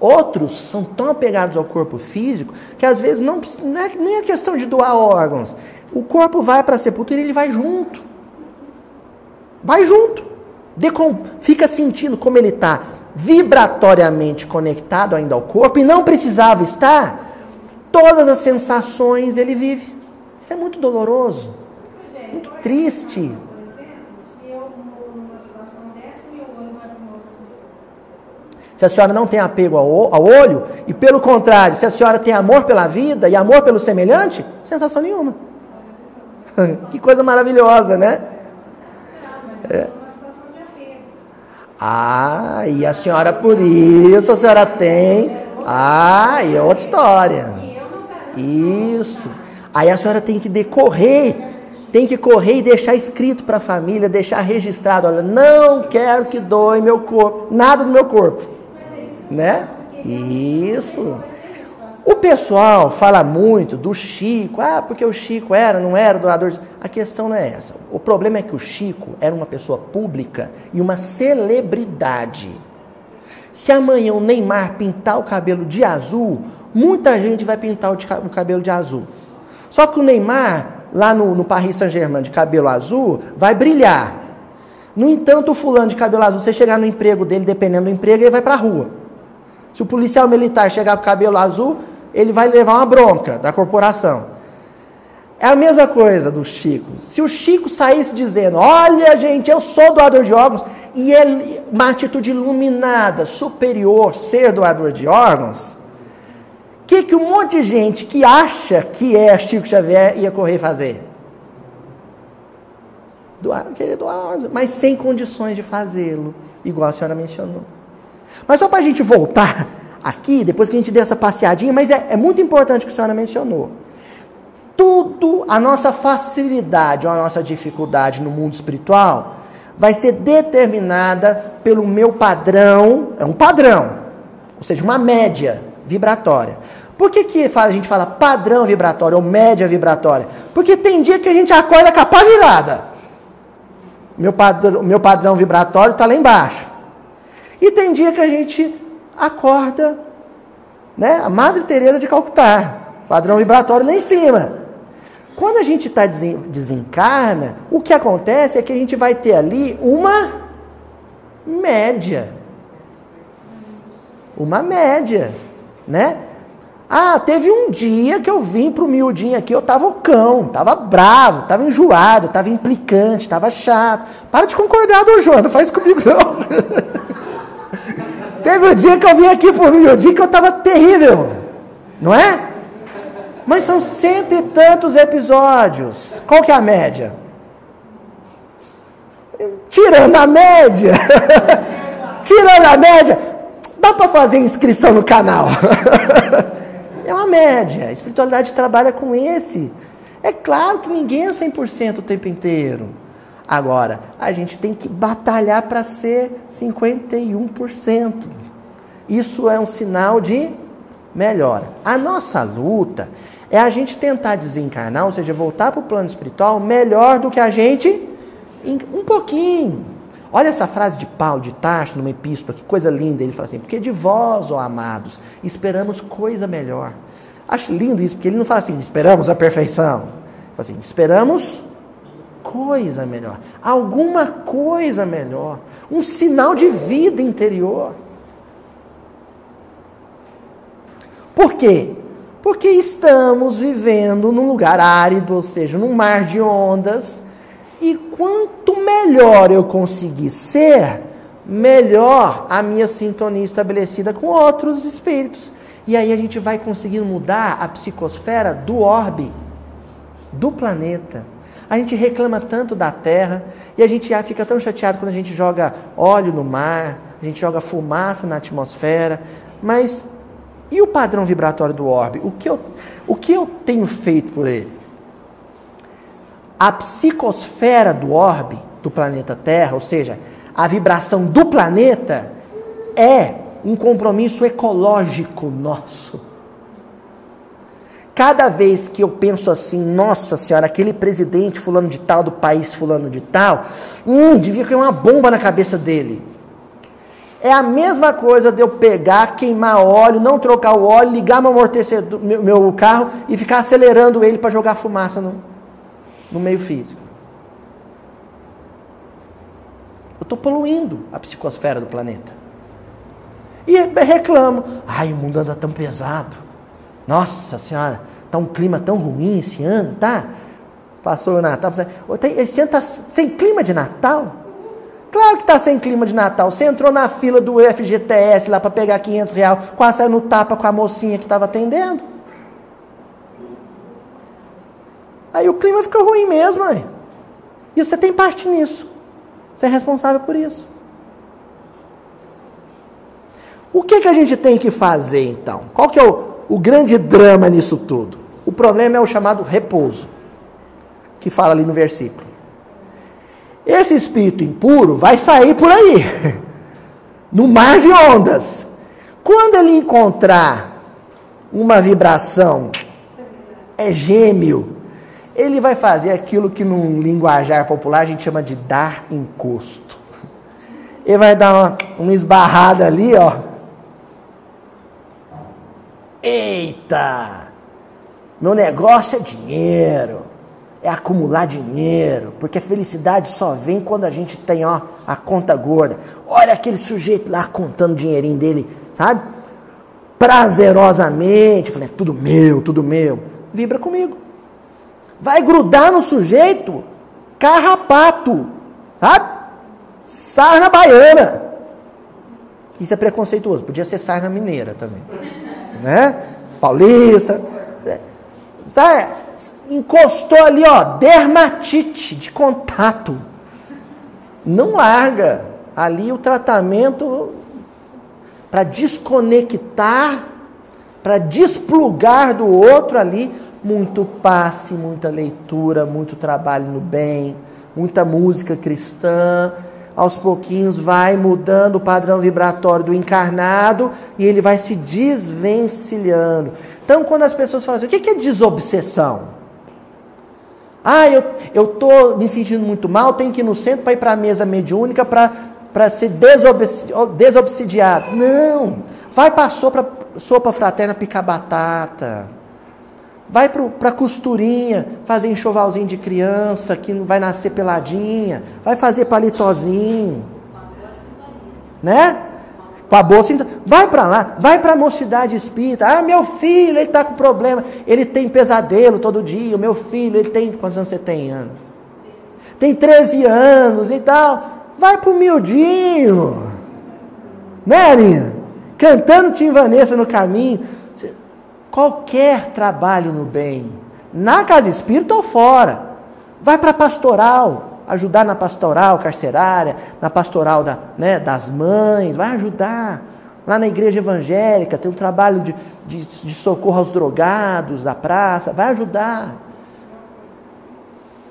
Outros são tão apegados ao corpo físico que às vezes não, não é nem a questão de doar órgãos. O corpo vai para a sepultura e ele vai junto. Vai junto. Fica sentindo como ele está vibratoriamente conectado ainda ao corpo e não precisava estar. Todas as sensações ele vive. Isso é muito doloroso, muito triste. Se a senhora não tem apego ao, olho, e pelo contrário, se a senhora tem amor pela vida e amor pelo semelhante, sensação nenhuma. que coisa maravilhosa, né? É. Ah, e a senhora por isso a senhora tem. Ah, e é outra história. Isso. Aí a senhora tem que decorrer, tem que correr e deixar escrito para a família, deixar registrado. Olha, não quero que doe meu corpo, nada do meu corpo né? Isso. O pessoal fala muito do Chico, ah, porque o Chico era, não era doador. A questão não é essa. O problema é que o Chico era uma pessoa pública e uma celebridade. Se amanhã o Neymar pintar o cabelo de azul, muita gente vai pintar o cabelo de azul. Só que o Neymar, lá no, no Paris Saint-Germain, de cabelo azul, vai brilhar. No entanto, o fulano de cabelo azul, você chegar no emprego dele, dependendo do emprego, ele vai para a rua. Se o policial militar chegar com cabelo azul, ele vai levar uma bronca da corporação. É a mesma coisa do Chico. Se o Chico saísse dizendo: Olha, gente, eu sou doador de órgãos, e ele, uma atitude iluminada, superior, ser doador de órgãos, o que, que um monte de gente que acha que é Chico Xavier ia correr fazer? Doar, querer doar mas sem condições de fazê-lo, igual a senhora mencionou. Mas só para a gente voltar aqui, depois que a gente deu essa passeadinha, mas é, é muito importante que a senhora mencionou. Tudo, a nossa facilidade ou a nossa dificuldade no mundo espiritual vai ser determinada pelo meu padrão, é um padrão, ou seja, uma média vibratória. Por que, que a gente fala padrão vibratório ou média vibratória? Porque tem dia que a gente acorda com a pá virada. Meu padrão, meu padrão vibratório está lá embaixo. E tem dia que a gente acorda, né? A Madre Teresa de Calcutá, padrão vibratório lá em cima. Quando a gente está desencarna, o que acontece é que a gente vai ter ali uma média. Uma média, né? Ah, teve um dia que eu vim pro miudinho aqui, eu tava cão, tava bravo, tava enjoado, tava implicante, tava chato. Para de concordar, Dom João, não faz comigo não. Teve um dia que eu vim aqui por mim, um dia que eu estava terrível, não é? Mas são cento e tantos episódios. Qual que é a média? Tirando a média, tirando a média, dá para fazer inscrição no canal. é uma média. A espiritualidade trabalha com esse. É claro que ninguém é 100% o tempo inteiro. Agora, a gente tem que batalhar para ser 51%. Isso é um sinal de melhora. A nossa luta é a gente tentar desencarnar, ou seja, voltar para o plano espiritual melhor do que a gente um pouquinho. Olha essa frase de Paulo de Tarso numa epístola, que coisa linda. Ele fala assim: Porque de vós, ó amados, esperamos coisa melhor. Acho lindo isso, porque ele não fala assim: esperamos a perfeição. Ele fala assim: esperamos coisa melhor, alguma coisa melhor, um sinal de vida interior. Por quê? Porque estamos vivendo num lugar árido, ou seja, num mar de ondas, e quanto melhor eu conseguir ser, melhor a minha sintonia estabelecida com outros espíritos. E aí a gente vai conseguindo mudar a psicosfera do orbe, do planeta. A gente reclama tanto da terra e a gente fica tão chateado quando a gente joga óleo no mar, a gente joga fumaça na atmosfera, mas e o padrão vibratório do orbe? O que eu, o que eu tenho feito por ele? A psicosfera do orbe, do planeta Terra, ou seja, a vibração do planeta, é um compromisso ecológico nosso. Cada vez que eu penso assim, nossa senhora, aquele presidente fulano de tal, do país fulano de tal, hum, devia cair uma bomba na cabeça dele. É a mesma coisa de eu pegar, queimar óleo, não trocar o óleo, ligar meu amortecedor, meu, meu carro e ficar acelerando ele para jogar fumaça no, no meio físico. estou poluindo a psicosfera do planeta. E reclamo, ai, o mundo anda tão pesado. Nossa senhora, tá um clima tão ruim esse ano, tá? Passou o Natal, esse ano está sem clima de Natal? Claro que está sem clima de Natal. Você entrou na fila do FGTS lá para pegar 500 reais, quase saiu no tapa com a mocinha que estava atendendo. Aí o clima fica ruim mesmo, mãe. E você tem parte nisso. Você é responsável por isso. O que, que a gente tem que fazer então? Qual que é o, o grande drama nisso tudo? O problema é o chamado repouso, que fala ali no versículo. Esse espírito impuro vai sair por aí, no mar de ondas. Quando ele encontrar uma vibração, é gêmeo, ele vai fazer aquilo que num linguajar popular a gente chama de dar encosto. Ele vai dar uma, uma esbarrada ali, ó. Eita! Meu negócio é dinheiro é acumular dinheiro, porque a felicidade só vem quando a gente tem ó, a conta gorda. Olha aquele sujeito lá contando o dinheirinho dele, sabe? Prazerosamente, falei, é tudo meu, tudo meu. Vibra comigo. Vai grudar no sujeito carrapato, sabe? Sarna baiana. Isso é preconceituoso. Podia ser sarna mineira também. Né? Paulista. Sabe? encostou ali, ó, dermatite de contato. Não larga. Ali o tratamento para desconectar, para desplugar do outro ali, muito passe, muita leitura, muito trabalho no bem, muita música cristã. Aos pouquinhos vai mudando o padrão vibratório do encarnado e ele vai se desvencilhando. Então, quando as pessoas falam assim, o que é desobsessão? Ah, eu estou me sentindo muito mal, tenho que ir no centro para ir para a mesa mediúnica para ser desobsidiado. Não! Vai para a sopa, sopa fraterna picar batata. Vai para a costurinha, fazer enxovalzinho de criança que não vai nascer peladinha. Vai fazer palitozinho. Né? com a bolsa. Então, vai para lá, vai para a mocidade espírita. Ah, meu filho, ele está com problema. Ele tem pesadelo todo dia. O meu filho, ele tem. Quantos anos você tem? Ano? Tem 13 anos e tal. Vai para o miudinho. Né, Arinha? Cantando Tim Vanessa no caminho. Qualquer trabalho no bem, na casa espírita ou fora, vai para a pastoral ajudar na pastoral carcerária, na pastoral da, né, das mães, vai ajudar. Lá na igreja evangélica tem um trabalho de, de, de socorro aos drogados da praça, vai ajudar.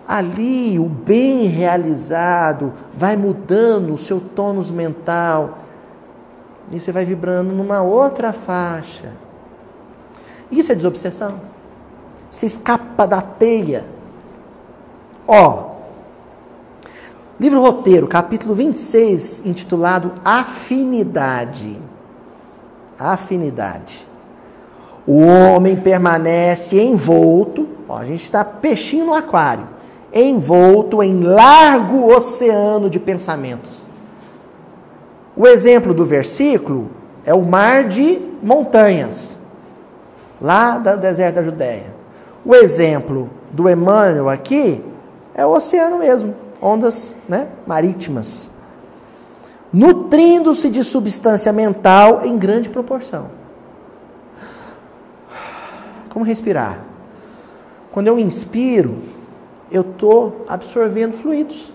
Ali, o bem realizado vai mudando o seu tônus mental. E você vai vibrando numa outra faixa. Isso é desobsessão. Você escapa da teia. Ó, Livro Roteiro, capítulo 26, intitulado Afinidade. Afinidade. O homem permanece envolto, ó, a gente está peixinho no aquário, envolto em largo oceano de pensamentos. O exemplo do versículo é o mar de montanhas, lá do deserto da Judéia. O exemplo do Emmanuel aqui é o oceano mesmo ondas né, marítimas, nutrindo-se de substância mental em grande proporção. Como respirar? Quando eu inspiro, eu estou absorvendo fluidos,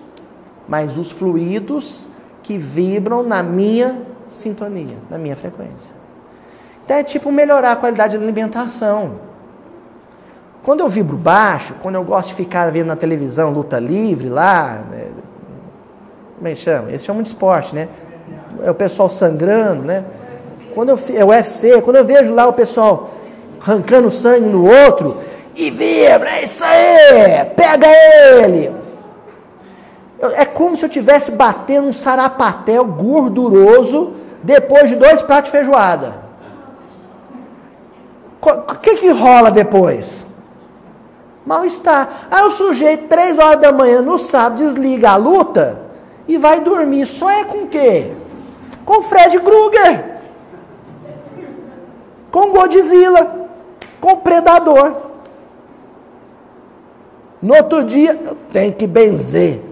mas os fluidos que vibram na minha sintonia, na minha frequência. Então é tipo melhorar a qualidade da alimentação. Quando eu vibro baixo, quando eu gosto de ficar vendo na televisão luta livre lá, né? como é que chama? Eles chamam de esporte, né? É o pessoal sangrando, né? Quando eu, é o UFC, quando eu vejo lá o pessoal arrancando sangue no outro, e vibra, é isso aí, pega ele. É como se eu estivesse batendo um sarapatel gorduroso depois de dois pratos de feijoada. O que, que rola depois? Mal-estar. Aí o sujeito, três horas da manhã, no sábado, desliga a luta e vai dormir. Só é com quê? Com Fred Krueger. Com Godzilla. Com Predador. No outro dia, tem que benzer.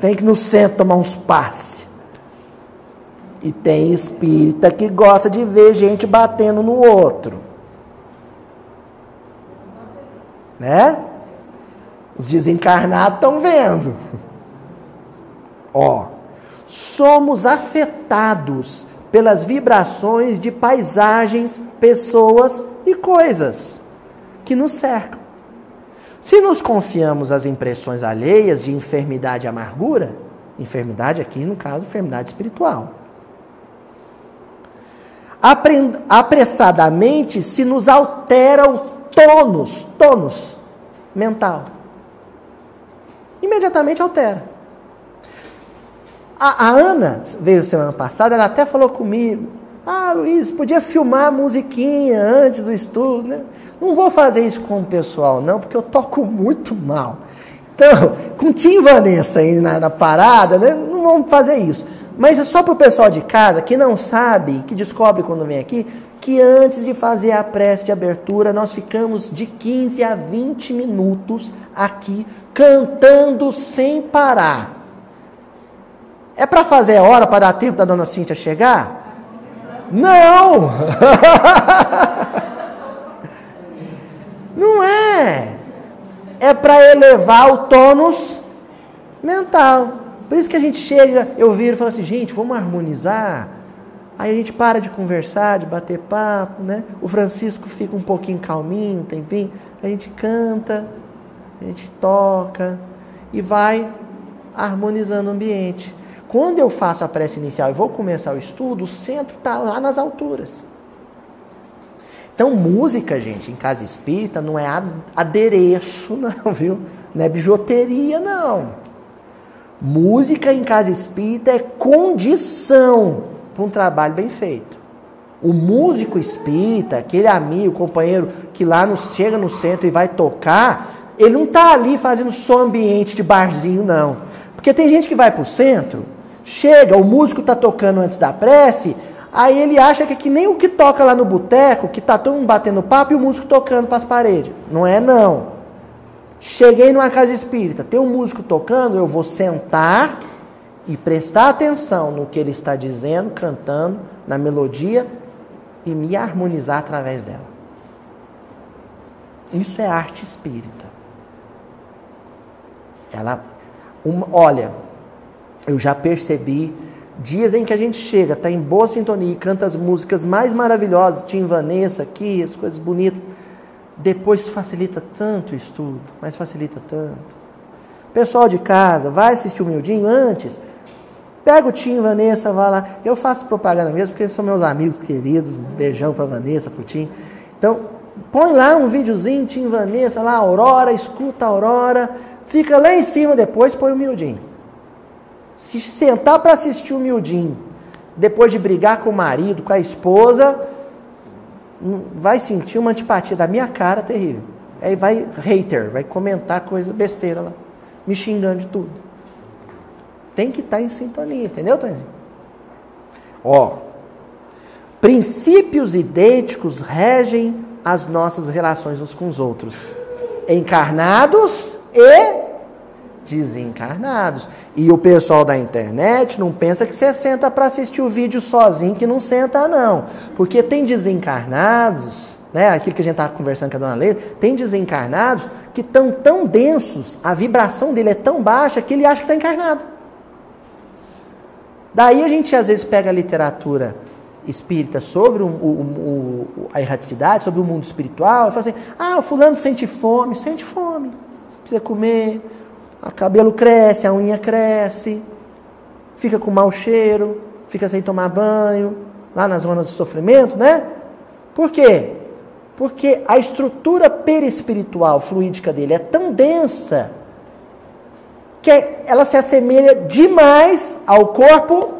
Tem que no centro tomar uns passes. E tem espírita que gosta de ver gente batendo no outro. Né? Os desencarnados estão vendo. Ó, somos afetados pelas vibrações de paisagens, pessoas e coisas que nos cercam. Se nos confiamos às impressões alheias de enfermidade e amargura, enfermidade aqui no caso, enfermidade espiritual. Apressadamente se nos altera o tônus, tônus mental. Imediatamente altera. A, a, Ana veio semana passada, ela até falou comigo: Ah, Luiz, podia filmar a musiquinha antes do estudo, né? Não vou fazer isso com o pessoal, não, porque eu toco muito mal. Então, com Tim Vanessa aí na, na parada, né? não vamos fazer isso. Mas é só para o pessoal de casa que não sabe, que descobre quando vem aqui, que antes de fazer a prece de abertura, nós ficamos de 15 a 20 minutos aqui cantando sem parar. É para fazer hora para dar tempo da dona Cíntia chegar? Não! Não é. É para elevar o tônus mental. Por isso que a gente chega, eu viro e falo assim, gente, vamos harmonizar. Aí a gente para de conversar, de bater papo, né? O Francisco fica um pouquinho calminho, um tempinho. A gente canta, a gente toca e vai harmonizando o ambiente. Quando eu faço a prece inicial e vou começar o estudo, o centro está lá nas alturas. Então, música, gente, em casa espírita não é adereço, não, viu? Não é bijuteria, não. Música em casa espírita é condição para um trabalho bem feito. O músico espírita, aquele amigo, companheiro que lá nos, chega no centro e vai tocar, ele não está ali fazendo só ambiente de barzinho, não. Porque tem gente que vai para o centro Chega, o músico está tocando antes da prece, aí ele acha que é que nem o que toca lá no boteco, que está todo mundo batendo papo e o músico tocando para as paredes. Não é não. Cheguei numa casa espírita, tem um músico tocando, eu vou sentar e prestar atenção no que ele está dizendo, cantando, na melodia e me harmonizar através dela. Isso é arte espírita. Ela, uma, olha, eu já percebi dias em que a gente chega, está em boa sintonia e canta as músicas mais maravilhosas, Tim Vanessa aqui, as coisas bonitas. Depois facilita tanto o estudo, mas facilita tanto. Pessoal de casa, vai assistir o Mildinho antes. Pega o Tim Vanessa, vai lá. Eu faço propaganda mesmo, porque são meus amigos queridos. Um beijão para Vanessa, para Tim. Então, põe lá um videozinho, Tim Vanessa, lá, Aurora, escuta a Aurora. Fica lá em cima depois, põe o Mildinho. Se sentar para assistir o miudinho, depois de brigar com o marido, com a esposa, vai sentir uma antipatia da minha cara terrível. Aí vai hater, vai comentar coisa besteira lá, me xingando de tudo. Tem que estar tá em sintonia, entendeu, Tonzinho? Ó, princípios idênticos regem as nossas relações uns com os outros, encarnados e desencarnados. E o pessoal da internet não pensa que você senta para assistir o vídeo sozinho, que não senta não. Porque tem desencarnados, né, aquilo que a gente estava conversando com a dona Leila, tem desencarnados que estão tão densos, a vibração dele é tão baixa que ele acha que está encarnado. Daí a gente às vezes pega a literatura espírita sobre o, o, o, a erraticidade, sobre o mundo espiritual, e fala assim: ah, o fulano sente fome, sente fome, precisa comer, o cabelo cresce, a unha cresce, fica com mau cheiro, fica sem tomar banho, lá na zona do sofrimento, né? Por quê? Porque a estrutura perispiritual fluídica dele é tão densa que ela se assemelha demais ao corpo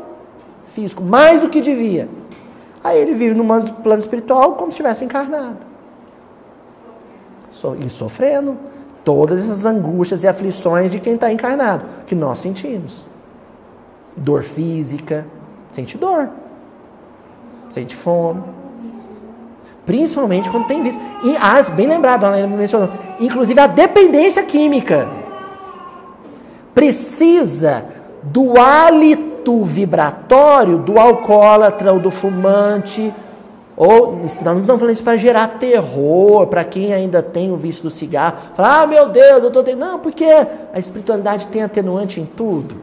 físico, mais do que devia. Aí ele vive no plano espiritual como se estivesse encarnado. E sofrendo todas essas angústias e aflições de quem está encarnado, que nós sentimos. dor física, sente dor, sente fome. Principalmente quando tem vício. E, ah, bem lembrado, ela mencionou. Inclusive a dependência química. Precisa do hálito vibratório do alcoólatra ou do fumante. Ou, nós não estamos falando isso para gerar terror, para quem ainda tem o vício do cigarro. Ah, meu Deus, eu estou. Não, porque a espiritualidade tem atenuante em tudo.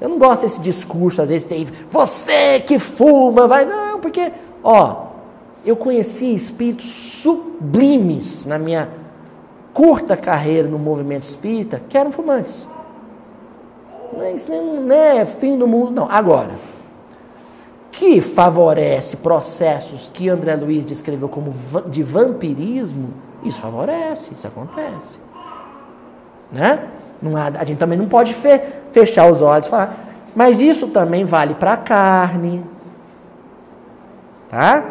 Eu não gosto desse discurso, às vezes tem, você que fuma, vai. Não, porque, ó, eu conheci espíritos sublimes na minha curta carreira no movimento espírita que eram fumantes. Não é, isso não é fim do mundo, não. Agora, que favorece processos que André Luiz descreveu como de vampirismo, isso favorece, isso acontece. Né? Não há, a gente também não pode fe, fechar os olhos e falar. Mas isso também vale para a carne. Tá?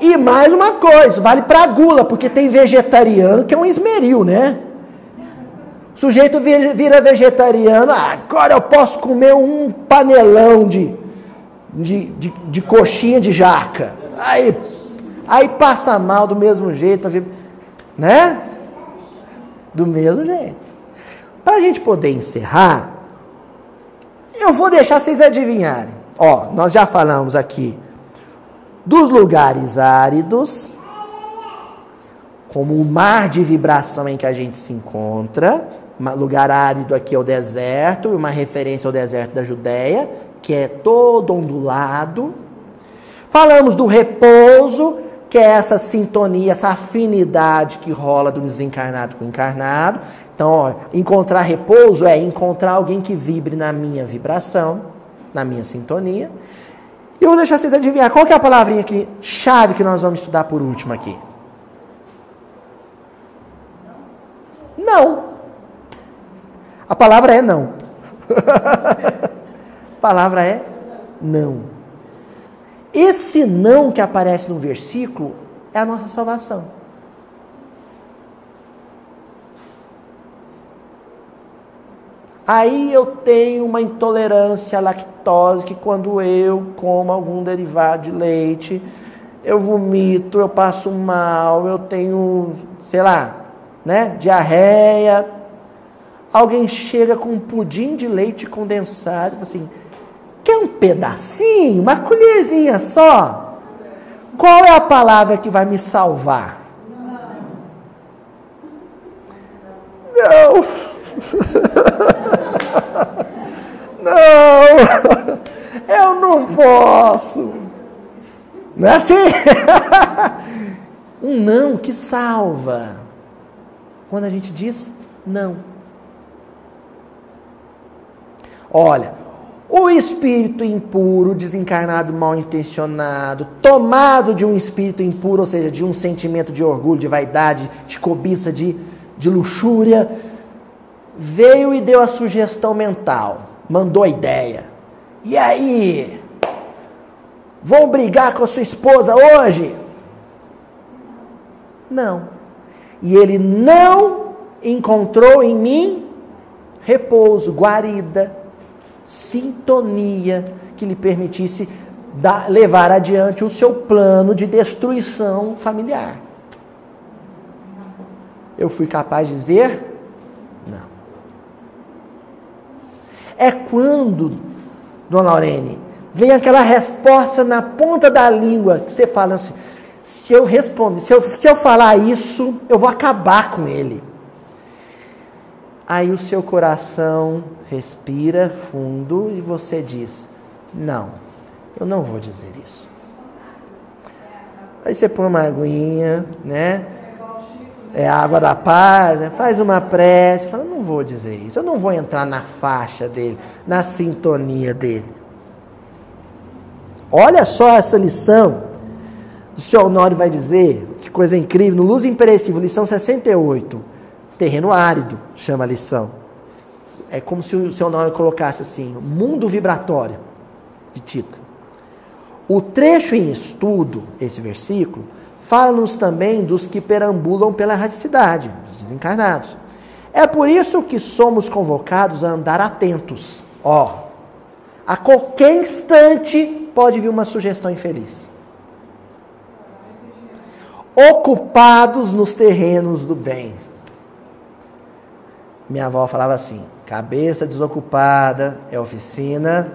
E mais uma coisa, vale para gula, porque tem vegetariano que é um esmeril, né? O sujeito vira vegetariano, ah, agora eu posso comer um panelão de, de, de, de coxinha de jaca. Aí, aí passa mal do mesmo jeito, né? Do mesmo jeito. Para a gente poder encerrar, eu vou deixar vocês adivinharem. Ó, nós já falamos aqui dos lugares áridos, como o mar de vibração em que a gente se encontra. Lugar árido aqui é o deserto, uma referência ao deserto da Judéia, que é todo ondulado. Falamos do repouso, que é essa sintonia, essa afinidade que rola do desencarnado com o encarnado. Então, ó, encontrar repouso é encontrar alguém que vibre na minha vibração, na minha sintonia. E vou deixar vocês adivinhar qual que é a palavrinha aqui, chave que nós vamos estudar por último aqui. Não. A palavra é não. a palavra é não. Esse não que aparece no versículo é a nossa salvação. Aí eu tenho uma intolerância à lactose que quando eu como algum derivado de leite, eu vomito, eu passo mal, eu tenho, sei lá, né, diarreia. Alguém chega com um pudim de leite condensado, assim, quer um pedacinho, uma colherzinha só? Qual é a palavra que vai me salvar? Não. Não, eu não posso. Não é assim? Um não que salva. Quando a gente diz não. Olha, o espírito impuro, desencarnado, mal intencionado, tomado de um espírito impuro, ou seja, de um sentimento de orgulho, de vaidade, de cobiça, de, de luxúria, veio e deu a sugestão mental, mandou a ideia. E aí? Vão brigar com a sua esposa hoje? Não. E ele não encontrou em mim repouso, guarida, sintonia que lhe permitisse dar, levar adiante o seu plano de destruição familiar. Eu fui capaz de dizer é quando, dona Lorene, vem aquela resposta na ponta da língua, que você fala assim, se eu responder, se eu, se eu falar isso, eu vou acabar com ele. Aí o seu coração respira fundo e você diz: Não, eu não vou dizer isso. Aí você põe uma aguinha, né? é a água da paz, né? faz uma prece, fala, não vou dizer isso, eu não vou entrar na faixa dele, na sintonia dele. Olha só essa lição. O senhor Honório vai dizer, que coisa incrível, no Luz Imperecível, lição 68, terreno árido, chama a lição. É como se o senhor Honório colocasse assim, mundo vibratório, de título. O trecho em estudo, esse versículo, Fala-nos também dos que perambulam pela radicidade, os desencarnados. É por isso que somos convocados a andar atentos. Ó, A qualquer instante pode vir uma sugestão infeliz. Ocupados nos terrenos do bem. Minha avó falava assim: cabeça desocupada é oficina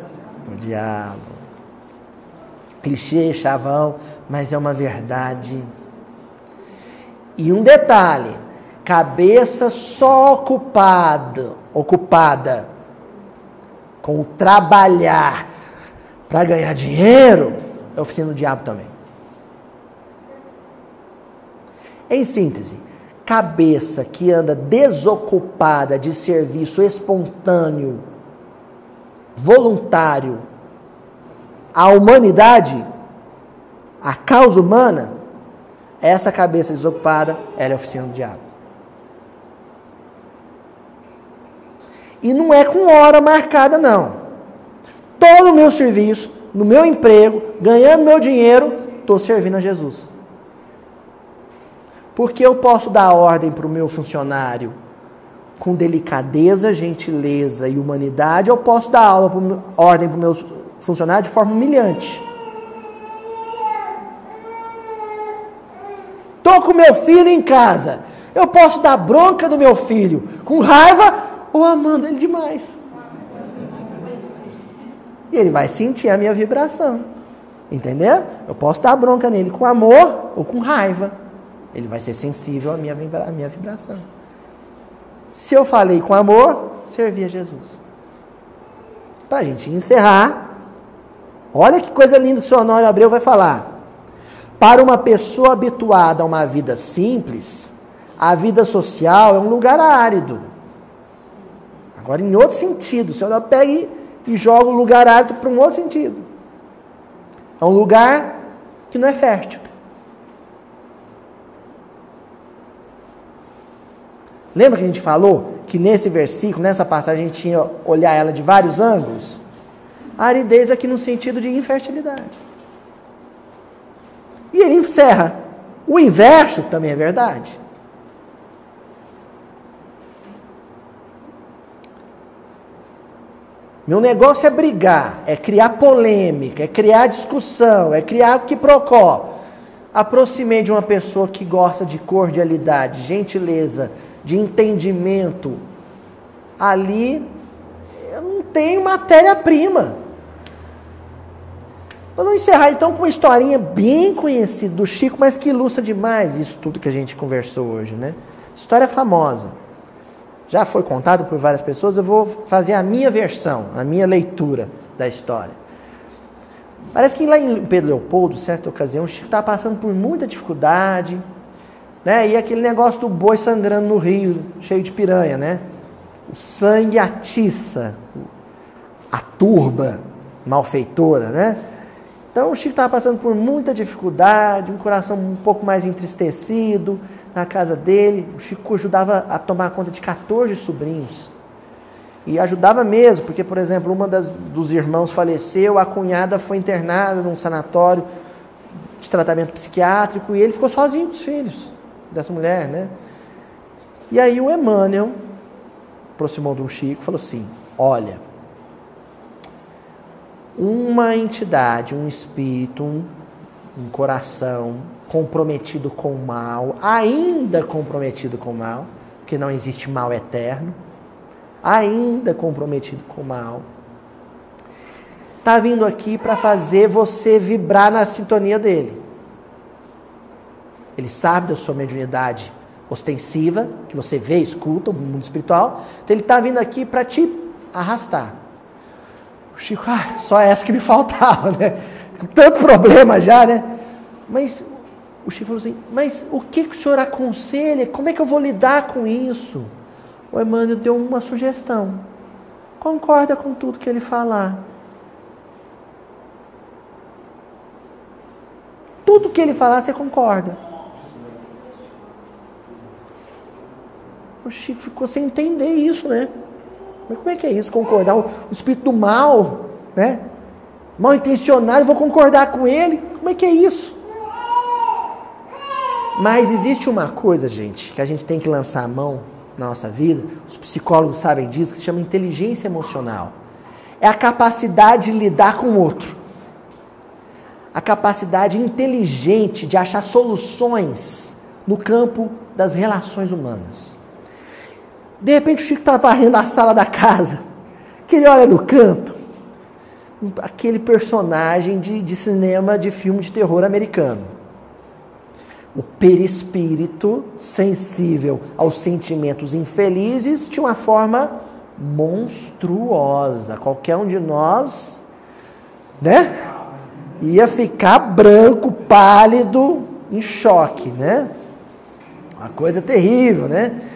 do diabo. Clichê, chavão, mas é uma verdade. E um detalhe: cabeça só ocupada, ocupada com trabalhar para ganhar dinheiro, é oficina do diabo também. Em síntese, cabeça que anda desocupada de serviço espontâneo, voluntário à humanidade, à causa humana, essa cabeça desocupada, ela é oficina do diabo. E não é com hora marcada, não. Todo o meu serviço, no meu emprego, ganhando meu dinheiro, estou servindo a Jesus. Porque eu posso dar ordem para o meu funcionário com delicadeza, gentileza e humanidade, eu posso dar aula pro, ordem para o meu funcionário de forma humilhante. Estou com meu filho em casa. Eu posso dar bronca do meu filho com raiva ou amando ele demais. E ele vai sentir a minha vibração. Entendeu? Eu posso dar bronca nele com amor ou com raiva. Ele vai ser sensível à minha, à minha vibração. Se eu falei com amor, servi a Jesus. Para a gente encerrar, olha que coisa linda que o senhor Honório Abreu vai falar. Para uma pessoa habituada a uma vida simples, a vida social é um lugar árido. Agora, em outro sentido, o senhor pega e joga o lugar árido para um outro sentido. É um lugar que não é fértil. Lembra que a gente falou que nesse versículo, nessa passagem, a gente tinha olhar ela de vários ângulos? A aridez aqui no sentido de infertilidade. E ele encerra. O inverso também é verdade. Meu negócio é brigar, é criar polêmica, é criar discussão, é criar que procó. Aproximei de uma pessoa que gosta de cordialidade, gentileza, de entendimento. Ali eu não tenho matéria-prima. Vamos encerrar então com uma historinha bem conhecida do Chico, mas que ilustra demais isso tudo que a gente conversou hoje, né? História famosa já foi contado por várias pessoas, eu vou fazer a minha versão, a minha leitura da história. Parece que lá em Pedro Leopoldo, certa ocasião, o Chico estava passando por muita dificuldade, né? E aquele negócio do boi sangrando no rio, cheio de piranha, né? O sangue atiça, a turba malfeitora, né? Então o Chico estava passando por muita dificuldade, um coração um pouco mais entristecido, na casa dele. O Chico ajudava a tomar conta de 14 sobrinhos. E ajudava mesmo, porque, por exemplo, uma das, dos irmãos faleceu, a cunhada foi internada num sanatório de tratamento psiquiátrico e ele ficou sozinho com os filhos dessa mulher, né? E aí o Emmanuel aproximou do Chico e falou assim: Olha, uma entidade, um espírito, um, um coração, comprometido com o mal, ainda comprometido com o mal, porque não existe mal eterno, ainda comprometido com o mal, está vindo aqui para fazer você vibrar na sintonia dele. Ele sabe da sua mediunidade ostensiva, que você vê, escuta, o mundo espiritual. Então ele está vindo aqui para te arrastar. Chico, ah, só essa que me faltava, né? Tanto problema já, né? Mas o Chico falou assim: Mas o que, que o senhor aconselha? Como é que eu vou lidar com isso? O Emmanuel deu uma sugestão. Concorda com tudo que ele falar. Tudo que ele falar, você concorda. O Chico ficou sem entender isso, né? Mas como é que é isso? Concordar? O espírito do mal, né? Mal intencionado, vou concordar com ele? Como é que é isso? Mas existe uma coisa, gente, que a gente tem que lançar a mão na nossa vida, os psicólogos sabem disso, que se chama inteligência emocional. é a capacidade de lidar com o outro. A capacidade inteligente de achar soluções no campo das relações humanas. De repente o Chico está varrendo a sala da casa, que ele olha no canto, aquele personagem de, de cinema, de filme de terror americano. O perispírito, sensível aos sentimentos infelizes, de uma forma monstruosa. Qualquer um de nós, né? Ia ficar branco, pálido, em choque, né? Uma coisa terrível, né?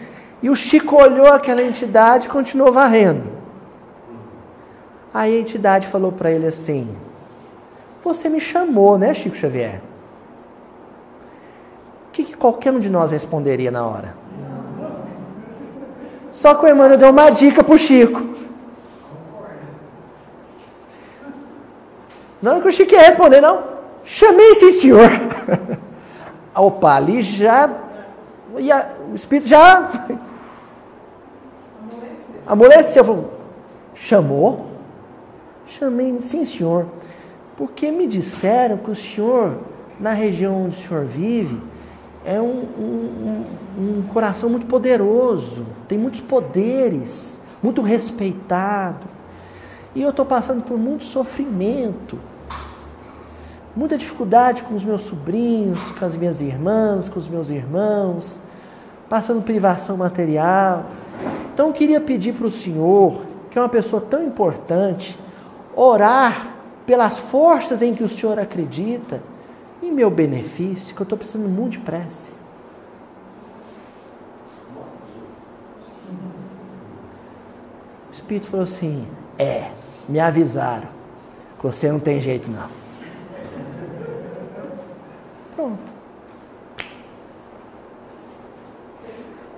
E o Chico olhou aquela entidade e continuou varrendo. Aí a entidade falou para ele assim: Você me chamou, né, Chico Xavier? O que, que qualquer um de nós responderia na hora? Só que o Emmanuel deu uma dica para o Chico. Não que o Chico ia responder, não. Chamei sim, senhor. Opa, ali já. o espírito já. Amoleceu. Chamou? Chamei, sim, senhor. Porque me disseram que o senhor, na região onde o senhor vive, é um, um, um, coração muito poderoso, tem muitos poderes, muito respeitado. E eu estou passando por muito sofrimento, muita dificuldade com os meus sobrinhos, com as minhas irmãs, com os meus irmãos, passando privação material. Então eu queria pedir para o Senhor, que é uma pessoa tão importante, orar pelas forças em que o Senhor acredita em meu benefício, que eu estou precisando muito de prece. O Espírito falou assim: É, me avisaram que você não tem jeito não. Pronto.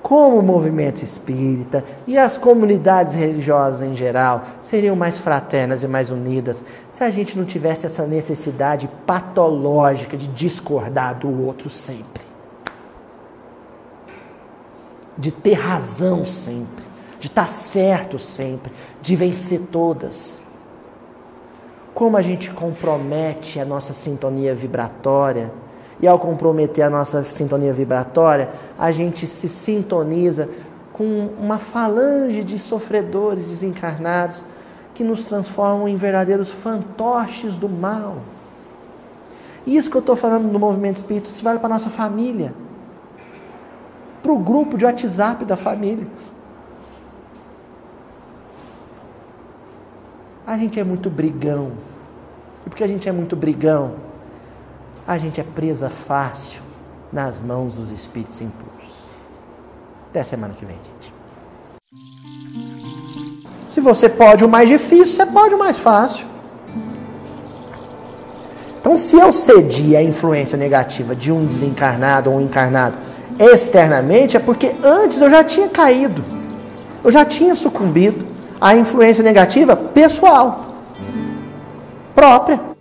Como o movimento espírita e as comunidades religiosas em geral seriam mais fraternas e mais unidas se a gente não tivesse essa necessidade patológica de discordar do outro sempre. De ter razão sempre, de estar certo sempre, de vencer todas. Como a gente compromete a nossa sintonia vibratória e ao comprometer a nossa sintonia vibratória, a gente se sintoniza com uma falange de sofredores desencarnados que nos transformam em verdadeiros fantoches do mal. Isso que eu estou falando do movimento espírita, isso vale para a nossa família, para o grupo de WhatsApp da família. A gente é muito brigão. E porque a gente é muito brigão, a gente é presa fácil nas mãos dos espíritos impuros. Até semana que vem, gente. Se você pode o mais difícil, você pode o mais fácil. Então, se eu cedi à influência negativa de um desencarnado ou um encarnado externamente, é porque antes eu já tinha caído, eu já tinha sucumbido à influência negativa pessoal, própria.